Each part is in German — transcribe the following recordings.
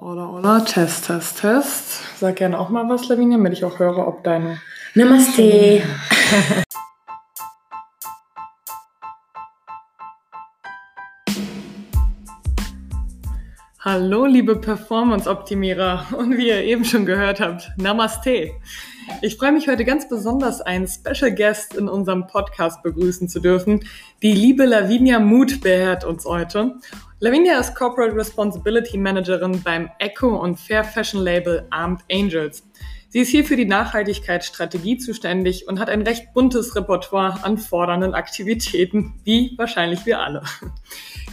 Oder, oder, Test, Test, Test. Sag gerne auch mal was, Lavinia, damit ich auch höre, ob deine. Namaste. Hallo, liebe Performance-Optimierer und wie ihr eben schon gehört habt, Namaste. Ich freue mich heute ganz besonders, einen Special Guest in unserem Podcast begrüßen zu dürfen. Die liebe Lavinia Muth beherrt uns heute. Lavinia ist Corporate Responsibility Managerin beim Eco und Fair Fashion Label Armed Angels. Sie ist hier für die Nachhaltigkeitsstrategie zuständig und hat ein recht buntes Repertoire an fordernden Aktivitäten, wie wahrscheinlich wir alle.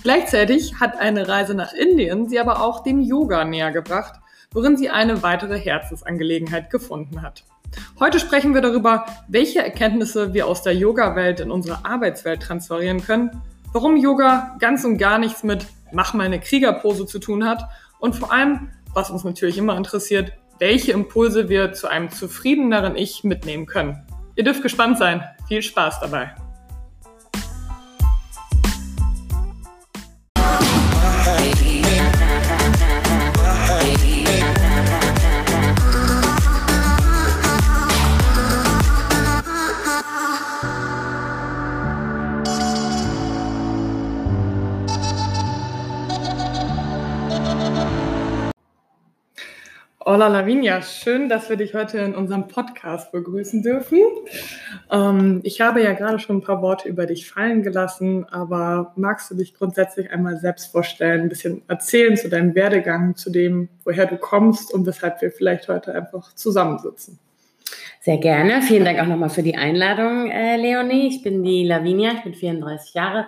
Gleichzeitig hat eine Reise nach Indien sie aber auch dem Yoga näher gebracht, worin sie eine weitere Herzensangelegenheit gefunden hat. Heute sprechen wir darüber, welche Erkenntnisse wir aus der Yoga-Welt in unsere Arbeitswelt transferieren können, warum Yoga ganz und gar nichts mit Mach mal eine Kriegerpose zu tun hat und vor allem, was uns natürlich immer interessiert, welche Impulse wir zu einem zufriedeneren Ich mitnehmen können. Ihr dürft gespannt sein. Viel Spaß dabei. Hola Lavinia, schön, dass wir dich heute in unserem Podcast begrüßen dürfen. Ähm, ich habe ja gerade schon ein paar Worte über dich fallen gelassen, aber magst du dich grundsätzlich einmal selbst vorstellen, ein bisschen erzählen zu deinem Werdegang, zu dem, woher du kommst und weshalb wir vielleicht heute einfach zusammensitzen? Sehr gerne. Vielen Dank auch nochmal für die Einladung, äh, Leonie. Ich bin die Lavinia, ich bin 34 Jahre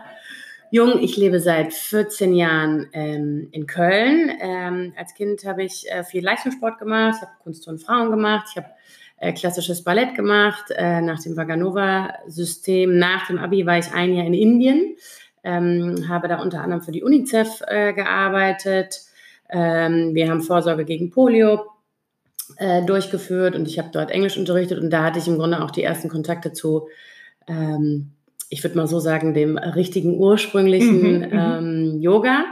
jung. Ich lebe seit 14 Jahren ähm, in Köln. Ähm, als Kind habe ich äh, viel Leistungssport gemacht, habe Kunst und Frauen gemacht, ich habe äh, klassisches Ballett gemacht. Äh, nach dem Vaganova-System, nach dem Abi war ich ein Jahr in Indien, ähm, habe da unter anderem für die UNICEF äh, gearbeitet. Ähm, wir haben Vorsorge gegen Polio durchgeführt und ich habe dort Englisch unterrichtet und da hatte ich im Grunde auch die ersten Kontakte zu ähm, ich würde mal so sagen, dem richtigen ursprünglichen mhm, mhm, ähm, Yoga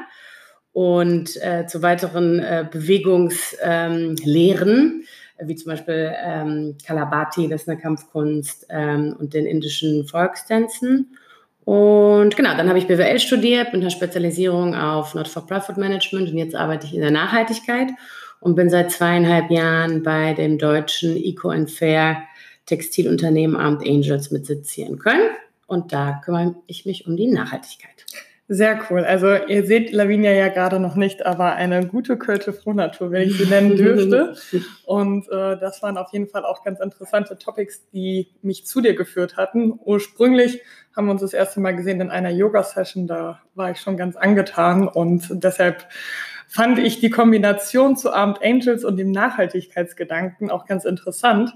und äh, zu weiteren äh, Bewegungslehren, ähm, wie zum Beispiel ähm, Kalabati, das ist eine Kampfkunst, ähm, und den indischen Volkstänzen. Und genau, dann habe ich BWL studiert mit einer Spezialisierung auf Not-for-Profit-Management und jetzt arbeite ich in der Nachhaltigkeit und bin seit zweieinhalb Jahren bei dem deutschen Eco and Fair Textilunternehmen Armed Angels mit Sitz hier in Köln. Und da kümmere ich mich um die Nachhaltigkeit. Sehr cool. Also ihr seht Lavinia ja gerade noch nicht, aber eine gute Költe Frohnatur, wenn ich sie nennen dürfte. Und äh, das waren auf jeden Fall auch ganz interessante Topics, die mich zu dir geführt hatten. Ursprünglich haben wir uns das erste Mal gesehen in einer Yoga-Session, da war ich schon ganz angetan und deshalb fand ich die Kombination zu Armed Angels und dem Nachhaltigkeitsgedanken auch ganz interessant.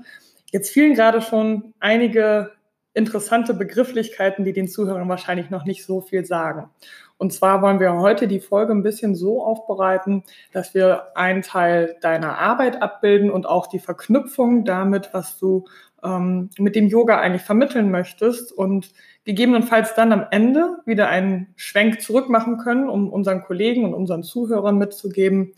Jetzt fielen gerade schon einige interessante Begrifflichkeiten, die den Zuhörern wahrscheinlich noch nicht so viel sagen. Und zwar wollen wir heute die Folge ein bisschen so aufbereiten, dass wir einen Teil deiner Arbeit abbilden und auch die Verknüpfung damit, was du ähm, mit dem Yoga eigentlich vermitteln möchtest und gegebenenfalls dann am Ende wieder einen Schwenk zurück machen können, um unseren Kollegen und unseren Zuhörern mitzugeben,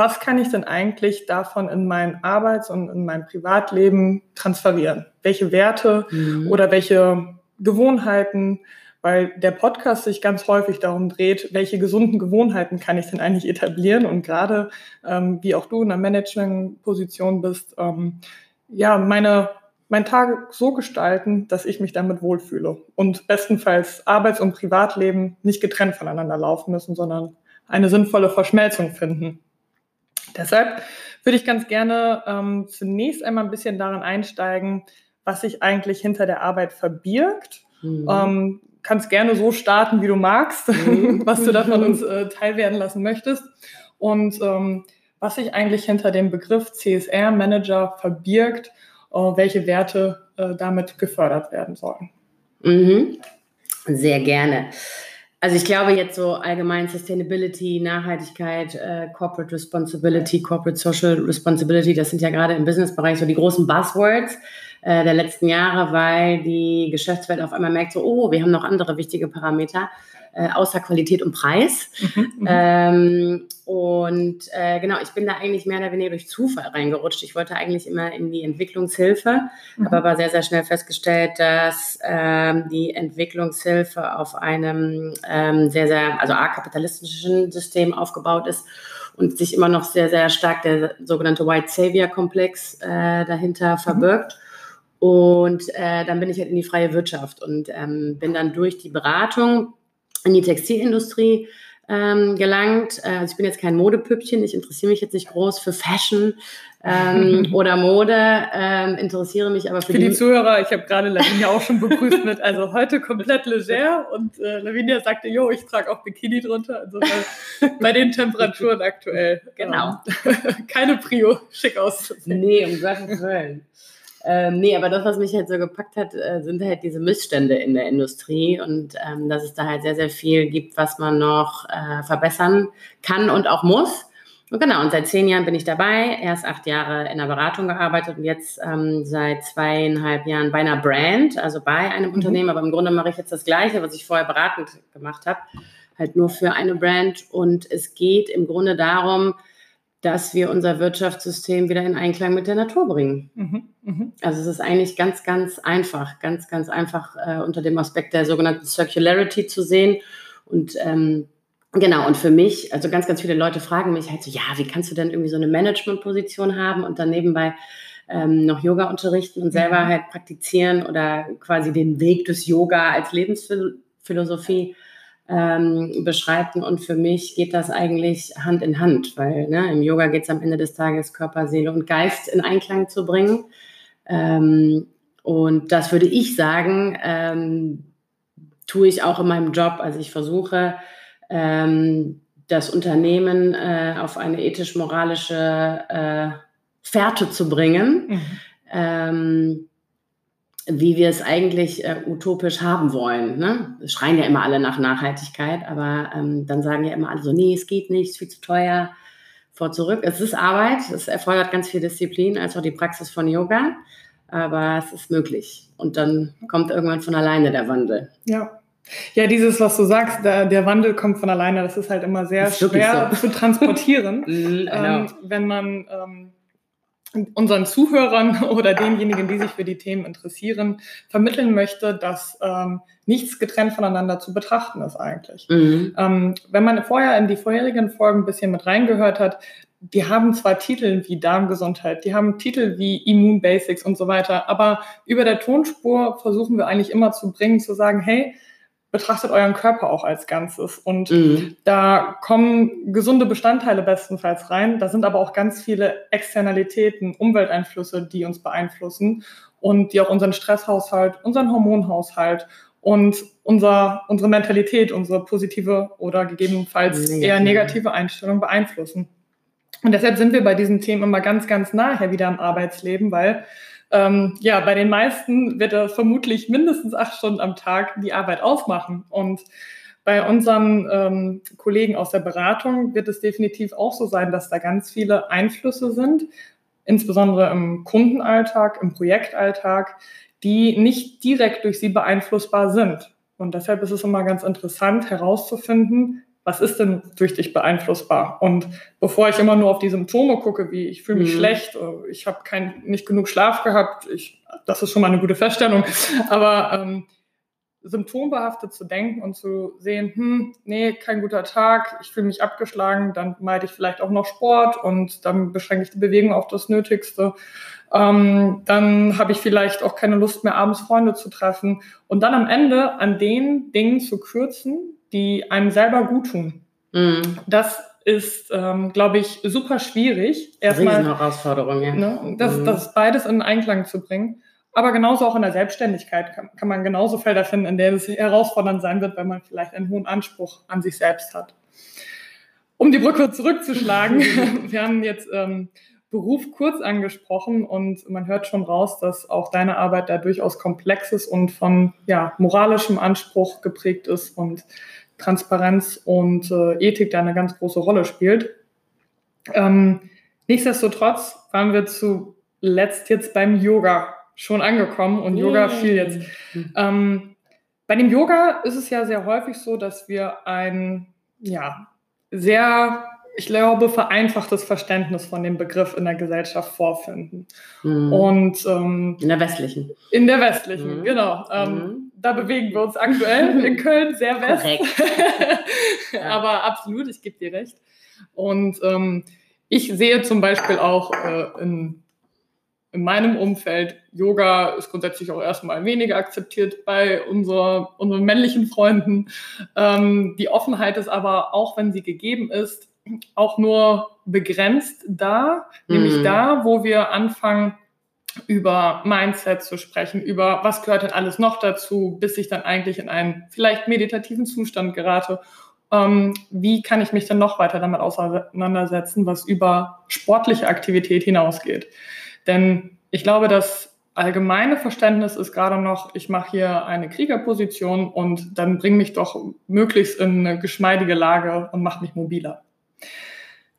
was kann ich denn eigentlich davon in mein Arbeits- und in mein Privatleben transferieren? Welche Werte mhm. oder welche Gewohnheiten, weil der Podcast sich ganz häufig darum dreht, welche gesunden Gewohnheiten kann ich denn eigentlich etablieren und gerade ähm, wie auch du in einer Managementposition bist, ähm, ja, meine meinen Tag so gestalten, dass ich mich damit wohlfühle und bestenfalls Arbeits- und Privatleben nicht getrennt voneinander laufen müssen, sondern eine sinnvolle Verschmelzung finden. Deshalb würde ich ganz gerne ähm, zunächst einmal ein bisschen daran einsteigen, was sich eigentlich hinter der Arbeit verbirgt. Mhm. Ähm, kannst gerne so starten, wie du magst, mhm. was du davon uns äh, teilwerden lassen möchtest. Und ähm, was sich eigentlich hinter dem Begriff CSR-Manager verbirgt, äh, welche Werte äh, damit gefördert werden sollen. Mhm. Sehr gerne. Also ich glaube jetzt so allgemein Sustainability, Nachhaltigkeit, äh, Corporate Responsibility, Corporate Social Responsibility, das sind ja gerade im Businessbereich so die großen Buzzwords äh, der letzten Jahre, weil die Geschäftswelt auf einmal merkt so, oh, wir haben noch andere wichtige Parameter. Äh, außer Qualität und Preis. Mhm, mhm, ähm, und äh, genau, ich bin da eigentlich mehr oder weniger durch Zufall reingerutscht. Ich wollte eigentlich immer in die Entwicklungshilfe, mhm. habe aber sehr, sehr schnell festgestellt, dass ähm, die Entwicklungshilfe auf einem ähm, sehr, sehr, also a kapitalistischen System aufgebaut ist und sich immer noch sehr, sehr stark der sogenannte White Savior Komplex äh, dahinter mhm. verbirgt. Und äh, dann bin ich halt in die freie Wirtschaft und ähm, bin dann durch die Beratung in die Textilindustrie ähm, gelangt. Äh, also ich bin jetzt kein Modepüppchen, ich interessiere mich jetzt nicht groß für Fashion ähm, oder Mode, ähm, interessiere mich aber für, für die, die Zuhörer. Ich habe gerade Lavinia auch schon begrüßt mit, also heute komplett leger und äh, Lavinia sagte, jo, ich trage auch Bikini drunter. Also bei, bei den Temperaturen aktuell. Genau. Ähm, keine Prio, schick aus. Nee, um Gottes Willen. Ähm, nee, aber das, was mich halt so gepackt hat, äh, sind halt diese Missstände in der Industrie und ähm, dass es da halt sehr, sehr viel gibt, was man noch äh, verbessern kann und auch muss. Und genau, und seit zehn Jahren bin ich dabei, erst acht Jahre in der Beratung gearbeitet und jetzt ähm, seit zweieinhalb Jahren bei einer Brand, also bei einem mhm. Unternehmen, aber im Grunde mache ich jetzt das Gleiche, was ich vorher beratend gemacht habe, halt nur für eine Brand. Und es geht im Grunde darum, dass wir unser Wirtschaftssystem wieder in Einklang mit der Natur bringen. Mhm, mh. Also es ist eigentlich ganz, ganz einfach, ganz, ganz einfach äh, unter dem Aspekt der sogenannten Circularity zu sehen. Und ähm, genau, und für mich, also ganz, ganz viele Leute fragen mich halt so, ja, wie kannst du denn irgendwie so eine Managementposition haben und dann nebenbei ähm, noch Yoga unterrichten und selber mhm. halt praktizieren oder quasi den Weg des Yoga als Lebensphilosophie ähm, beschreiten. Und für mich geht das eigentlich Hand in Hand, weil ne, im Yoga geht es am Ende des Tages, Körper, Seele und Geist in Einklang zu bringen. Ähm, und das würde ich sagen, ähm, tue ich auch in meinem Job. Also ich versuche, ähm, das Unternehmen äh, auf eine ethisch-moralische äh, Fährte zu bringen. Mhm. Wie wir es eigentlich äh, utopisch haben wollen. Ne? Es schreien ja immer alle nach Nachhaltigkeit, aber ähm, dann sagen ja immer alle so, nee, es geht nicht, es ist viel zu teuer, vor zurück. Es ist Arbeit, es erfordert ganz viel Disziplin, als auch die Praxis von Yoga, aber es ist möglich. Und dann kommt irgendwann von alleine der Wandel. Ja. Ja, dieses, was du sagst, der, der Wandel kommt von alleine, das ist halt immer sehr schwer so. zu transportieren, mm, ähm, wenn man ähm, unseren Zuhörern oder denjenigen, die sich für die Themen interessieren, vermitteln möchte, dass ähm, nichts getrennt voneinander zu betrachten ist eigentlich. Mhm. Ähm, wenn man vorher in die vorherigen Folgen ein bisschen mit reingehört hat, die haben zwar Titel wie Darmgesundheit, die haben Titel wie Immun Basics und so weiter, aber über der Tonspur versuchen wir eigentlich immer zu bringen, zu sagen, hey, betrachtet euren Körper auch als Ganzes. Und mhm. da kommen gesunde Bestandteile bestenfalls rein. Da sind aber auch ganz viele Externalitäten, Umwelteinflüsse, die uns beeinflussen und die auch unseren Stresshaushalt, unseren Hormonhaushalt und unser, unsere Mentalität, unsere positive oder gegebenenfalls eher negative Einstellung beeinflussen. Und deshalb sind wir bei diesen Themen immer ganz, ganz nahe wieder im Arbeitsleben, weil ähm, ja, bei den meisten wird er vermutlich mindestens acht Stunden am Tag die Arbeit aufmachen. Und bei unseren ähm, Kollegen aus der Beratung wird es definitiv auch so sein, dass da ganz viele Einflüsse sind, insbesondere im Kundenalltag, im Projektalltag, die nicht direkt durch sie beeinflussbar sind. Und deshalb ist es immer ganz interessant herauszufinden, was ist denn durch dich beeinflussbar? Und bevor ich immer nur auf die Symptome gucke, wie ich fühle mich mhm. schlecht, äh, ich habe kein, nicht genug Schlaf gehabt, ich, das ist schon mal eine gute Feststellung, aber ähm, symptombehaftet zu denken und zu sehen, hm, nee, kein guter Tag, ich fühle mich abgeschlagen, dann meide ich vielleicht auch noch Sport und dann beschränke ich die Bewegung auf das Nötigste. Ähm, dann habe ich vielleicht auch keine Lust mehr, abends Freunde zu treffen. Und dann am Ende an den Dingen zu kürzen, die einem selber gut tun. Mhm. Das ist, ähm, glaube ich, super schwierig. Erstmal, Herausforderung, ja. Ne, das, mhm. das beides in Einklang zu bringen. Aber genauso auch in der Selbstständigkeit kann, kann man genauso Felder finden, in denen es herausfordernd sein wird, weil man vielleicht einen hohen Anspruch an sich selbst hat. Um die Brücke zurückzuschlagen, wir haben jetzt ähm, Beruf kurz angesprochen und man hört schon raus, dass auch deine Arbeit da durchaus komplex ist und von ja, moralischem Anspruch geprägt ist und Transparenz und äh, Ethik da eine ganz große Rolle spielt. Ähm, nichtsdestotrotz waren wir zuletzt jetzt beim Yoga schon angekommen und Yoga fiel jetzt. Ähm, bei dem Yoga ist es ja sehr häufig so, dass wir ein ja, sehr ich glaube, vereinfachtes Verständnis von dem Begriff in der Gesellschaft vorfinden. Mhm. Und ähm, in der westlichen. In der westlichen, mhm. genau. Ähm, mhm. Da bewegen wir uns aktuell in Köln sehr west. Aber absolut, ich gebe dir recht. Und ähm, ich sehe zum Beispiel auch äh, in, in meinem Umfeld, Yoga ist grundsätzlich auch erstmal weniger akzeptiert bei unserer, unseren männlichen Freunden. Ähm, die Offenheit ist aber, auch wenn sie gegeben ist, auch nur begrenzt da, mhm. nämlich da, wo wir anfangen, über Mindset zu sprechen, über was gehört denn alles noch dazu, bis ich dann eigentlich in einen vielleicht meditativen Zustand gerate. Ähm, wie kann ich mich denn noch weiter damit auseinandersetzen, was über sportliche Aktivität hinausgeht? Denn ich glaube, das allgemeine Verständnis ist gerade noch, ich mache hier eine Kriegerposition und dann bring mich doch möglichst in eine geschmeidige Lage und mach mich mobiler.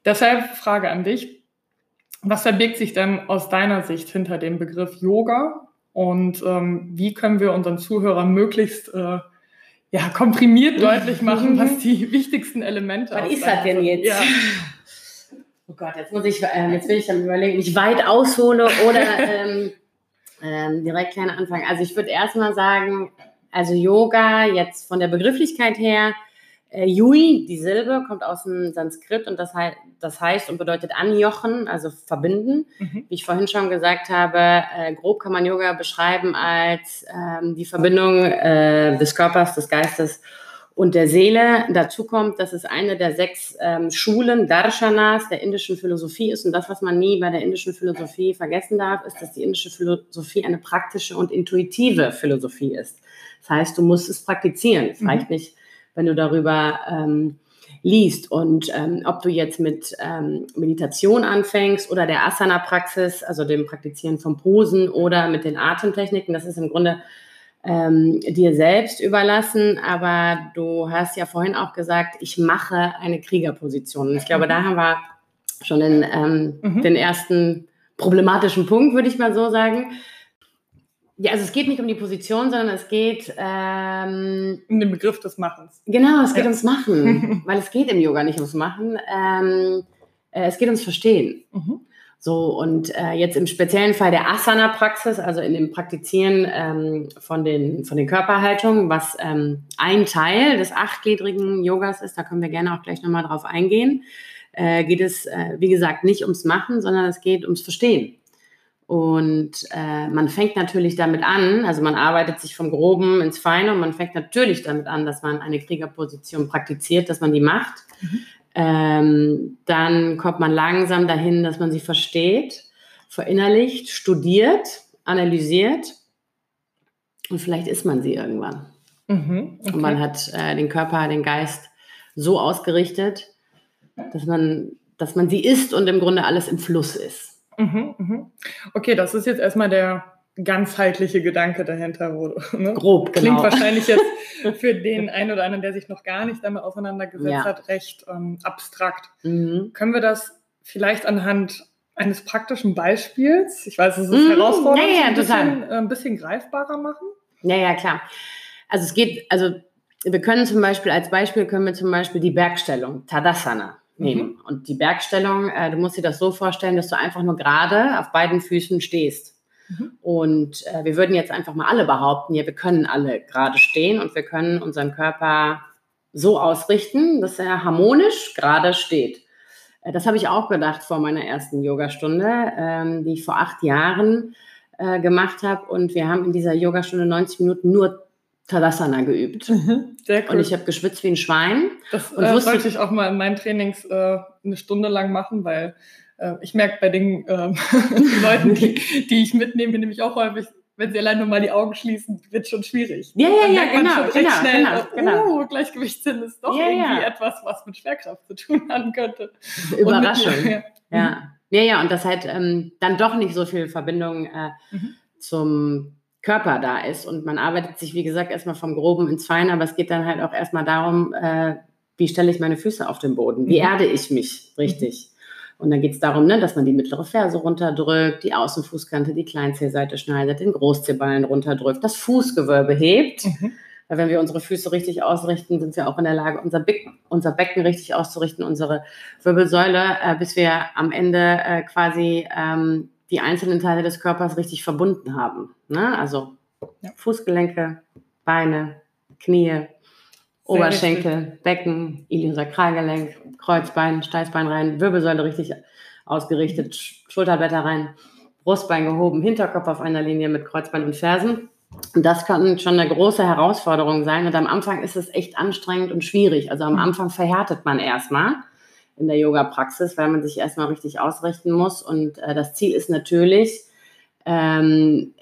Deshalb Frage an dich. Was verbirgt sich denn aus deiner Sicht hinter dem Begriff Yoga und ähm, wie können wir unseren Zuhörern möglichst äh, ja, komprimiert deutlich machen, was die wichtigsten Elemente sind? Was ist das denn jetzt? Ja. Oh Gott, jetzt muss ich, äh, jetzt will ich dann überlegen, ob ich weit aushole oder ähm, ähm, direkt kleiner anfangen. Also ich würde erstmal sagen, also Yoga jetzt von der Begrifflichkeit her äh, Yui, die Silbe, kommt aus dem Sanskrit und das, he das heißt und bedeutet anjochen, also verbinden. Mhm. Wie ich vorhin schon gesagt habe, äh, grob kann man Yoga beschreiben als ähm, die Verbindung äh, des Körpers, des Geistes und der Seele. Dazu kommt, dass es eine der sechs ähm, Schulen, Darshanas, der indischen Philosophie ist. Und das, was man nie bei der indischen Philosophie vergessen darf, ist, dass die indische Philosophie eine praktische und intuitive Philosophie ist. Das heißt, du musst es praktizieren. Es mhm. reicht nicht, wenn du darüber ähm, liest. Und ähm, ob du jetzt mit ähm, Meditation anfängst oder der Asana-Praxis, also dem Praktizieren von Posen oder mit den Atemtechniken, das ist im Grunde ähm, dir selbst überlassen. Aber du hast ja vorhin auch gesagt, ich mache eine Kriegerposition. Und ich glaube, da haben wir schon den, ähm, mhm. den ersten problematischen Punkt, würde ich mal so sagen. Ja, also es geht nicht um die Position, sondern es geht ähm, um den Begriff des Machens. Genau, es geht ja. ums Machen, weil es geht im Yoga nicht ums Machen. Ähm, äh, es geht ums Verstehen. Mhm. So und äh, jetzt im speziellen Fall der Asana-Praxis, also in dem Praktizieren ähm, von den von den Körperhaltungen, was ähm, ein Teil des achtgliedrigen Yogas ist, da können wir gerne auch gleich nochmal drauf eingehen. Äh, geht es, äh, wie gesagt, nicht ums Machen, sondern es geht ums Verstehen. Und äh, man fängt natürlich damit an, also man arbeitet sich vom Groben ins Feine und man fängt natürlich damit an, dass man eine Kriegerposition praktiziert, dass man die macht. Mhm. Ähm, dann kommt man langsam dahin, dass man sie versteht, verinnerlicht, studiert, analysiert und vielleicht ist man sie irgendwann. Mhm, okay. Und man hat äh, den Körper, den Geist so ausgerichtet, dass man, dass man sie ist und im Grunde alles im Fluss ist. Mhm, mhm. Okay, das ist jetzt erstmal der ganzheitliche Gedanke dahinter. Ne? Grob, genau. Klingt wahrscheinlich jetzt für den einen oder anderen, der sich noch gar nicht damit auseinandergesetzt ja. hat, recht ähm, abstrakt. Mhm. Können wir das vielleicht anhand eines praktischen Beispiels, ich weiß, es ist mhm. herausfordernd, ja, ja, ein, bisschen, äh, ein bisschen greifbarer machen? Ja, ja, klar. Also es geht, also wir können zum Beispiel, als Beispiel können wir zum Beispiel die Bergstellung, Tadasana, nehmen. Mhm. Und die Bergstellung, äh, du musst dir das so vorstellen, dass du einfach nur gerade auf beiden Füßen stehst. Mhm. Und äh, wir würden jetzt einfach mal alle behaupten, ja, wir können alle gerade stehen und wir können unseren Körper so ausrichten, dass er harmonisch gerade steht. Äh, das habe ich auch gedacht vor meiner ersten Yogastunde, ähm, die ich vor acht Jahren äh, gemacht habe. Und wir haben in dieser Yogastunde 90 Minuten nur Tadasana geübt. Mhm, sehr cool. Und ich habe geschwitzt wie ein Schwein. Das äh, sollte ich auch mal in meinen Trainings äh, eine Stunde lang machen, weil äh, ich merke bei den ähm, Leuten, die, die ich mitnehme, nämlich auch häufig, wenn sie allein nur mal die Augen schließen, wird schon schwierig. Ja, ja, ja, genau, genau, schnell, genau, genau. Oh, Gleichgewichtssinn ist doch ja, irgendwie ja. etwas, was mit Schwerkraft zu tun haben könnte. Überraschung. Mit, ja. ja. Ja, ja, und das halt ähm, dann doch nicht so viel Verbindung äh, mhm. zum Körper da ist. Und man arbeitet sich, wie gesagt, erstmal vom Groben ins Feine, aber es geht dann halt auch erstmal darum, äh, wie stelle ich meine Füße auf den Boden? Wie mhm. erde ich mich richtig? Und dann geht es darum, ne, dass man die mittlere Ferse runterdrückt, die Außenfußkante, die Kleinzehseite schneidet, den Großzehballen runterdrückt, das Fußgewölbe hebt. Mhm. Weil wenn wir unsere Füße richtig ausrichten, sind wir auch in der Lage, unser, Be unser Becken richtig auszurichten, unsere Wirbelsäule, äh, bis wir am Ende äh, quasi ähm, die einzelnen Teile des Körpers richtig verbunden haben. Ne? Also ja. Fußgelenke, Beine, Knie, Oberschenkel, richtig. Becken, Iliosakralgelenk, Kreuzbein, Steißbein rein, Wirbelsäule richtig ausgerichtet, Schulterblätter rein, Brustbein gehoben, Hinterkopf auf einer Linie mit Kreuzbein und Fersen. Und das kann schon eine große Herausforderung sein. Und am Anfang ist es echt anstrengend und schwierig. Also am mhm. Anfang verhärtet man erstmal in der Yoga-Praxis, weil man sich erstmal richtig ausrichten muss. Und äh, das Ziel ist natürlich, ähm,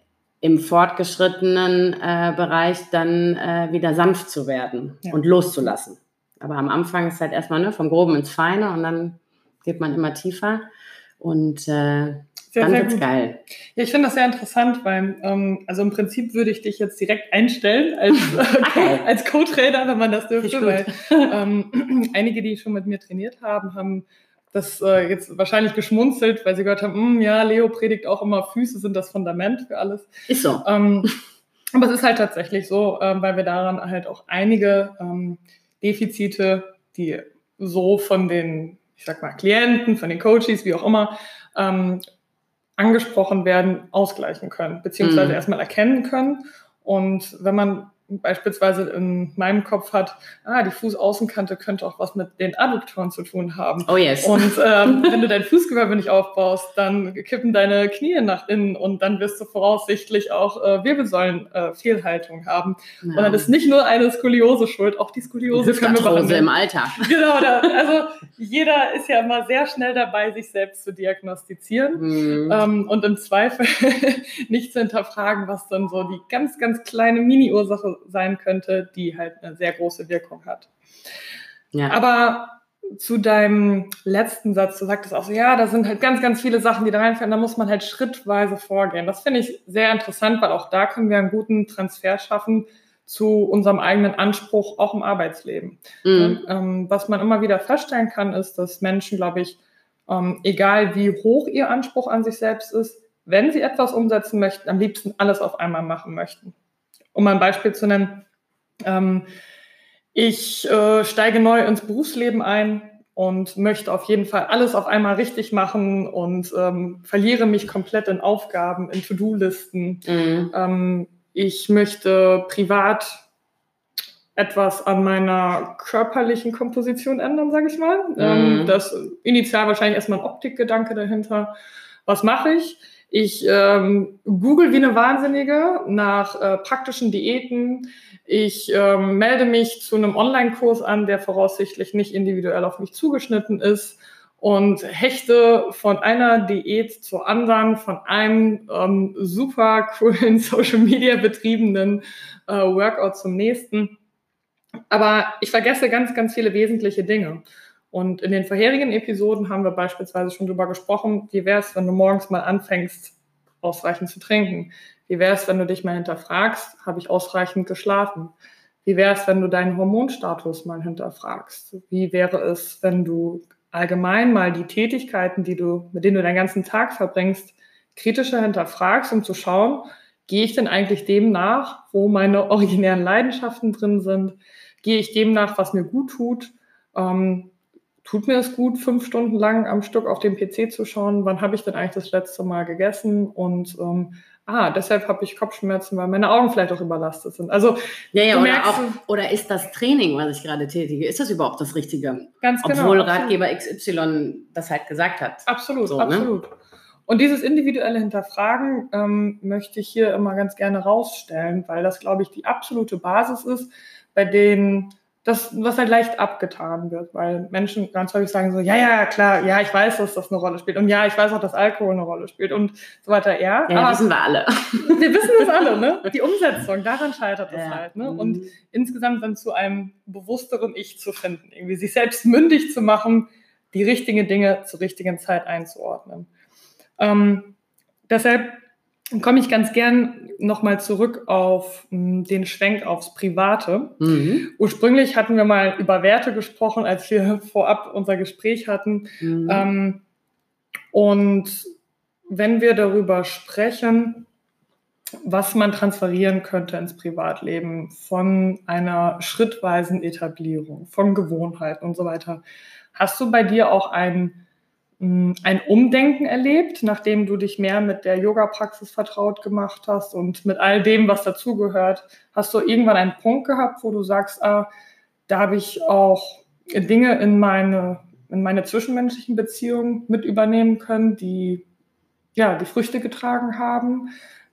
im fortgeschrittenen äh, Bereich dann äh, wieder sanft zu werden ja. und loszulassen. Aber am Anfang ist halt erstmal ne, vom Groben ins Feine und dann geht man immer tiefer. Und äh, sehr, dann wird's geil. Ja, ich finde das sehr interessant, weil ähm, also im Prinzip würde ich dich jetzt direkt einstellen als, äh, als Co-Trainer, wenn man das dürfte, weil ähm, einige, die schon mit mir trainiert haben, haben das äh, jetzt wahrscheinlich geschmunzelt, weil sie gehört haben, hm, ja, Leo predigt auch immer, Füße sind das Fundament für alles. Ist so. Ähm, aber es ist halt tatsächlich so, ähm, weil wir daran halt auch einige ähm, Defizite, die so von den, ich sag mal, Klienten, von den Coaches, wie auch immer, ähm, angesprochen werden, ausgleichen können, beziehungsweise mhm. erstmal erkennen können. Und wenn man beispielsweise in meinem Kopf hat, ah, die Fußaußenkante könnte auch was mit den Adduktoren zu tun haben. Oh yes. Und ähm, wenn du dein Fußgewölbe nicht aufbaust, dann kippen deine Knie nach innen und dann wirst du voraussichtlich auch äh, Wirbelsäulenfehlhaltung äh, haben. Ja. Und dann ist nicht nur eine Skoliose schuld, auch die Skoliose können wir behandeln. im Alter. Genau, da, also jeder ist ja immer sehr schnell dabei, sich selbst zu diagnostizieren mhm. ähm, und im Zweifel nicht zu hinterfragen, was dann so die ganz, ganz kleine Mini-Ursache sein könnte, die halt eine sehr große Wirkung hat. Ja. Aber zu deinem letzten Satz, du sagtest auch so, ja, da sind halt ganz, ganz viele Sachen, die da reinfallen, da muss man halt schrittweise vorgehen. Das finde ich sehr interessant, weil auch da können wir einen guten Transfer schaffen zu unserem eigenen Anspruch, auch im Arbeitsleben. Mhm. Ähm, was man immer wieder feststellen kann, ist, dass Menschen, glaube ich, ähm, egal wie hoch ihr Anspruch an sich selbst ist, wenn sie etwas umsetzen möchten, am liebsten alles auf einmal machen möchten. Um ein Beispiel zu nennen, ähm, ich äh, steige neu ins Berufsleben ein und möchte auf jeden Fall alles auf einmal richtig machen und ähm, verliere mich komplett in Aufgaben, in To-Do-Listen. Mhm. Ähm, ich möchte privat etwas an meiner körperlichen Komposition ändern, sage ich mal. Ähm, mhm. das initial wahrscheinlich erstmal ein Optikgedanke dahinter. Was mache ich? Ich ähm, google wie eine Wahnsinnige nach äh, praktischen Diäten. Ich ähm, melde mich zu einem Online-Kurs an, der voraussichtlich nicht individuell auf mich zugeschnitten ist und hechte von einer Diät zur anderen, von einem ähm, super coolen Social Media betriebenen äh, Workout zum nächsten. Aber ich vergesse ganz, ganz viele wesentliche Dinge. Und in den vorherigen Episoden haben wir beispielsweise schon darüber gesprochen, wie wäre es, wenn du morgens mal anfängst, ausreichend zu trinken? Wie wäre es, wenn du dich mal hinterfragst, habe ich ausreichend geschlafen? Wie wäre es, wenn du deinen Hormonstatus mal hinterfragst? Wie wäre es, wenn du allgemein mal die Tätigkeiten, die du, mit denen du deinen ganzen Tag verbringst, kritischer hinterfragst, um zu schauen, gehe ich denn eigentlich dem nach, wo meine originären Leidenschaften drin sind? Gehe ich dem nach, was mir gut tut? Ähm, tut mir es gut, fünf Stunden lang am Stück auf dem PC zu schauen, wann habe ich denn eigentlich das letzte Mal gegessen und ähm, ah, deshalb habe ich Kopfschmerzen, weil meine Augen vielleicht auch überlastet sind. Also ja, ja, oder, auch, oder ist das Training, was ich gerade tätige, ist das überhaupt das Richtige? Ganz genau. Obwohl Ratgeber XY das halt gesagt hat. Absolut, so, ne? absolut. Ne? Und dieses individuelle Hinterfragen ähm, möchte ich hier immer ganz gerne rausstellen, weil das, glaube ich, die absolute Basis ist, bei denen das, was halt leicht abgetan wird, weil Menschen ganz häufig sagen so, ja, ja, klar, ja, ich weiß, dass das eine Rolle spielt und ja, ich weiß auch, dass Alkohol eine Rolle spielt und so weiter, ja. Ja, aber wissen wir alle. Wir wissen das alle, ne? Die Umsetzung, daran scheitert es ja. halt, ne? Und mhm. insgesamt dann zu einem bewussteren Ich zu finden, irgendwie sich selbst mündig zu machen, die richtigen Dinge zur richtigen Zeit einzuordnen. Ähm, deshalb komme ich ganz gern nochmal zurück auf mh, hm, den Schwenk aufs Private. Mhm. Ursprünglich hatten wir mal über Werte gesprochen, als wir vorab unser Gespräch hatten. Mhm. Ähm, und wenn wir darüber sprechen, was man transferieren könnte ins Privatleben von einer schrittweisen Etablierung, von Gewohnheiten und so weiter. Hast du bei dir auch ein, mm, ein Umdenken erlebt, nachdem du dich mehr mit der Yoga-Praxis vertraut gemacht hast und mit all dem, was dazugehört? Hast du irgendwann einen Punkt gehabt, wo du sagst, ah, da habe ich auch Dinge in meine, in meine zwischenmenschlichen Beziehungen mit übernehmen können, die ja, die Früchte getragen haben?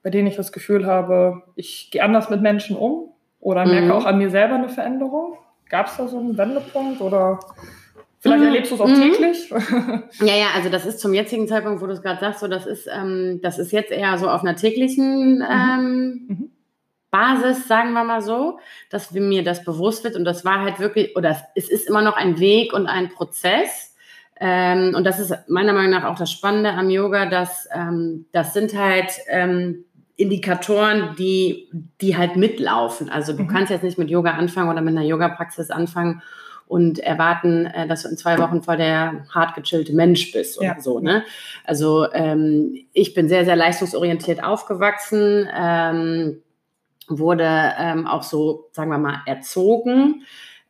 bei denen ich das Gefühl habe, ich gehe anders mit Menschen um oder merke mhm. auch an mir selber eine Veränderung? Gab es da so einen Wendepunkt oder vielleicht mhm. erlebst du es auch mhm. täglich? ja, ja, also das ist zum jetzigen Zeitpunkt, wo du es gerade sagst, so das ist, ähm, das ist jetzt eher so auf einer täglichen mhm. ähm, mhm. Basis, sagen wir mal so, dass mir das bewusst wird und das war halt wirklich, oder es ist immer noch ein Weg und ein Prozess. Ähm, und das ist meiner Meinung nach auch das Spannende am Yoga, dass ähm, das sind halt ähm, Indikatoren, die, die halt mitlaufen. Also du mhm. kannst jetzt nicht mit Yoga anfangen oder mit einer Yoga-Praxis anfangen und erwarten, äh, dass du in zwei Wochen voll der hart gechillte Mensch bist oder ja. so. Ne? Also ähm, ich bin sehr, sehr leistungsorientiert aufgewachsen, ähm, wurde ähm, auch so, sagen wir mal, erzogen.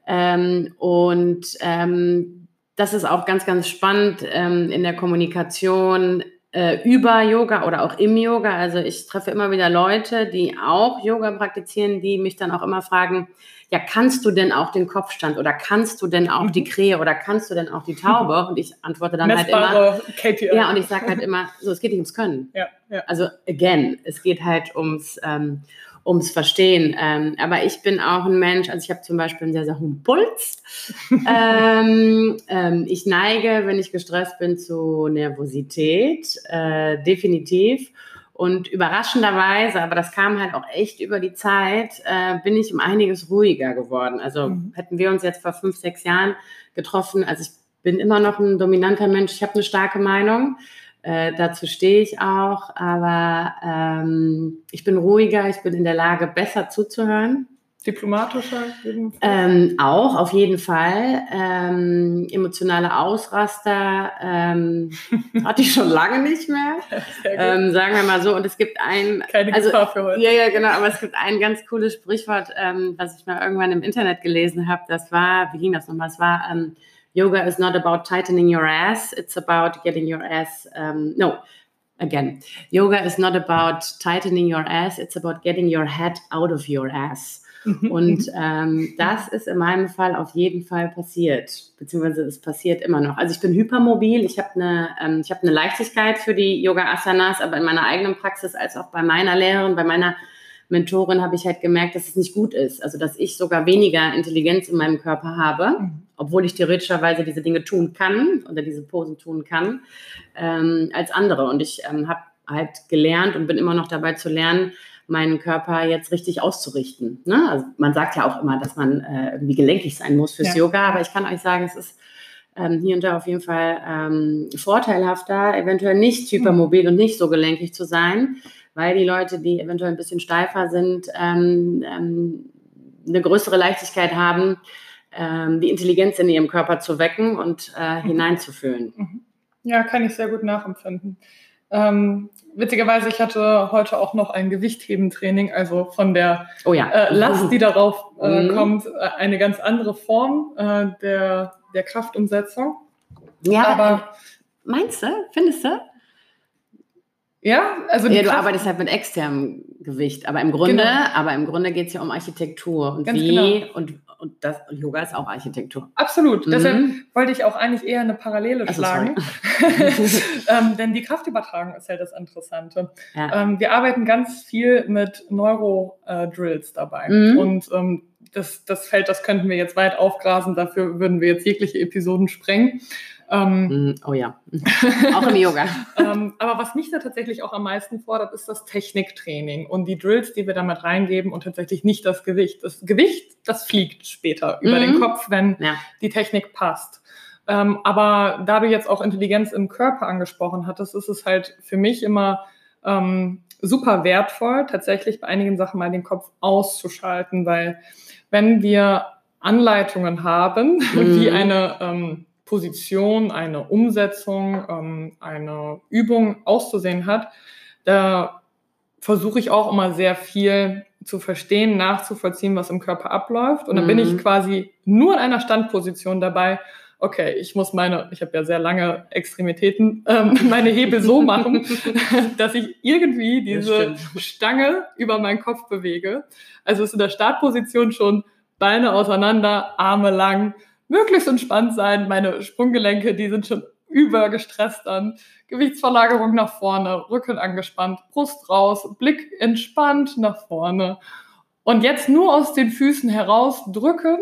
Ähm, und ähm, das ist auch ganz, ganz spannend ähm, in der Kommunikation äh, über Yoga oder auch im Yoga. Also ich treffe immer wieder Leute, die auch Yoga praktizieren, die mich dann auch immer fragen, ja, kannst du denn auch den Kopfstand oder kannst du denn auch die mhm. Krähe oder kannst du denn auch die Taube? Und ich antworte dann halt immer. KPI. Ja, und ich sage halt immer, so, es geht nicht ums Können. Ja, ja. Also again, es geht halt ums, ähm, ums Verstehen. Ähm, aber ich bin auch ein Mensch, also ich habe zum Beispiel einen sehr, sehr hohen Puls. ähm, ähm, ich neige, wenn ich gestresst bin, zu Nervosität, äh, definitiv. Und überraschenderweise, aber das kam halt auch echt über die Zeit, äh, bin ich um einiges ruhiger geworden. Also mhm. hätten wir uns jetzt vor fünf, sechs Jahren getroffen, also ich bin immer noch ein dominanter Mensch, ich habe eine starke Meinung. Äh, dazu stehe ich auch, aber ähm, ich bin ruhiger, ich bin in der Lage, besser zuzuhören. Diplomatischer? Ähm, auch, auf jeden Fall. Ähm, emotionale Ausraster ähm, hatte ich schon lange nicht mehr. Ähm, sagen wir mal so. Und es gibt ein. Keine also, Gefahr für heute. Ja, ja, genau. Aber es gibt ein ganz cooles Sprichwort, ähm, was ich mal irgendwann im Internet gelesen habe. Das war, wie ging das nochmal? Es war, ähm, yoga is not about tightening your ass, it's about getting your ass, no, again, yoga is not about tightening your ass, it's about getting your head out of your ass. Mhm. Und ähm, das ist in meinem Fall auf jeden Fall passiert, beziehungsweise es passiert immer noch. Also ich bin hypermobil, ich habe eine, ähm, ich eine Leichtigkeit für die Yoga-Asanas, aber in meiner eigenen Praxis als auch bei meiner Lehrerin, bei meiner Mentorin habe ich halt gemerkt, dass es nicht gut ist. Also dass ich sogar weniger Intelligenz in meinem Körper habe, mhm. obwohl ich theoretischerweise diese Dinge tun kann oder diese Posen tun kann, ähm, als andere. Und ich ähm, habe halt gelernt und bin immer noch dabei zu lernen, meinen Körper jetzt richtig auszurichten. Ne? Also man sagt ja auch immer, dass man äh, irgendwie gelenkig sein muss fürs ja. Yoga, aber ich kann euch sagen, es ist ähm, hier und da auf jeden Fall ähm, vorteilhafter, eventuell nicht hypermobil und nicht so gelenkig zu sein, weil die Leute, die eventuell ein bisschen steifer sind, ähm, ähm, eine größere Leichtigkeit haben, ähm, die Intelligenz in ihrem Körper zu wecken und äh, mhm. hineinzufühlen. Mhm. Ja, kann ich sehr gut nachempfinden. Ähm, witzigerweise, ich hatte heute auch noch ein Gewichtheben-Training, also von der oh ja. äh, Last, die darauf äh, mhm. kommt, äh, eine ganz andere Form äh, der, der Kraftumsetzung. Ja, aber meinst du? Findest du? Ja, also ja, du Kraft arbeitest halt mit externem Gewicht, aber im Grunde, genau. aber im Grunde geht es ja um Architektur und Ganz wie genau. und, und das Yoga ist auch Architektur. Absolut. Mhm. Deshalb wollte ich auch eigentlich eher eine Parallele also, schlagen. ähm, denn die Kraftübertragung ist halt das Interessante. Ja. Ähm, wir arbeiten ganz viel mit Neuro-Drills dabei. Mhm. Und ähm, das, das Feld, das könnten wir jetzt weit aufgrasen, dafür würden wir jetzt jegliche Episoden sprengen. Ähm, mm, oh ja, auch im Yoga. ähm, aber was mich da tatsächlich auch am meisten fordert, ist das Techniktraining und die Drills, die wir damit reingeben und tatsächlich nicht das Gewicht. Das Gewicht, das fliegt später über mhm. den Kopf, wenn ja. die Technik passt. Ähm, aber da du jetzt auch Intelligenz im Körper angesprochen hattest, ist es halt für mich immer ähm, super wertvoll, tatsächlich bei einigen Sachen mal den Kopf auszuschalten, weil wenn wir Anleitungen haben, mhm. wie eine ähm, Position, eine Umsetzung, ähm, eine Übung auszusehen hat, da versuche ich auch immer sehr viel zu verstehen, nachzuvollziehen, was im Körper abläuft. Und dann mhm. bin ich mhm. quasi nur in einer Standposition dabei. Okay, ich muss meine, ich habe ja sehr lange Extremitäten, ähm, meine Hebel so machen, dass ich irgendwie diese Stange über meinen Kopf bewege. Also ist in der Startposition schon Beine auseinander, Arme lang, möglichst entspannt sein. Meine Sprunggelenke, die sind schon übergestresst dann. Gewichtsverlagerung nach vorne, Rücken angespannt, Brust raus, Blick entspannt nach vorne. Und jetzt nur aus den Füßen heraus drücken,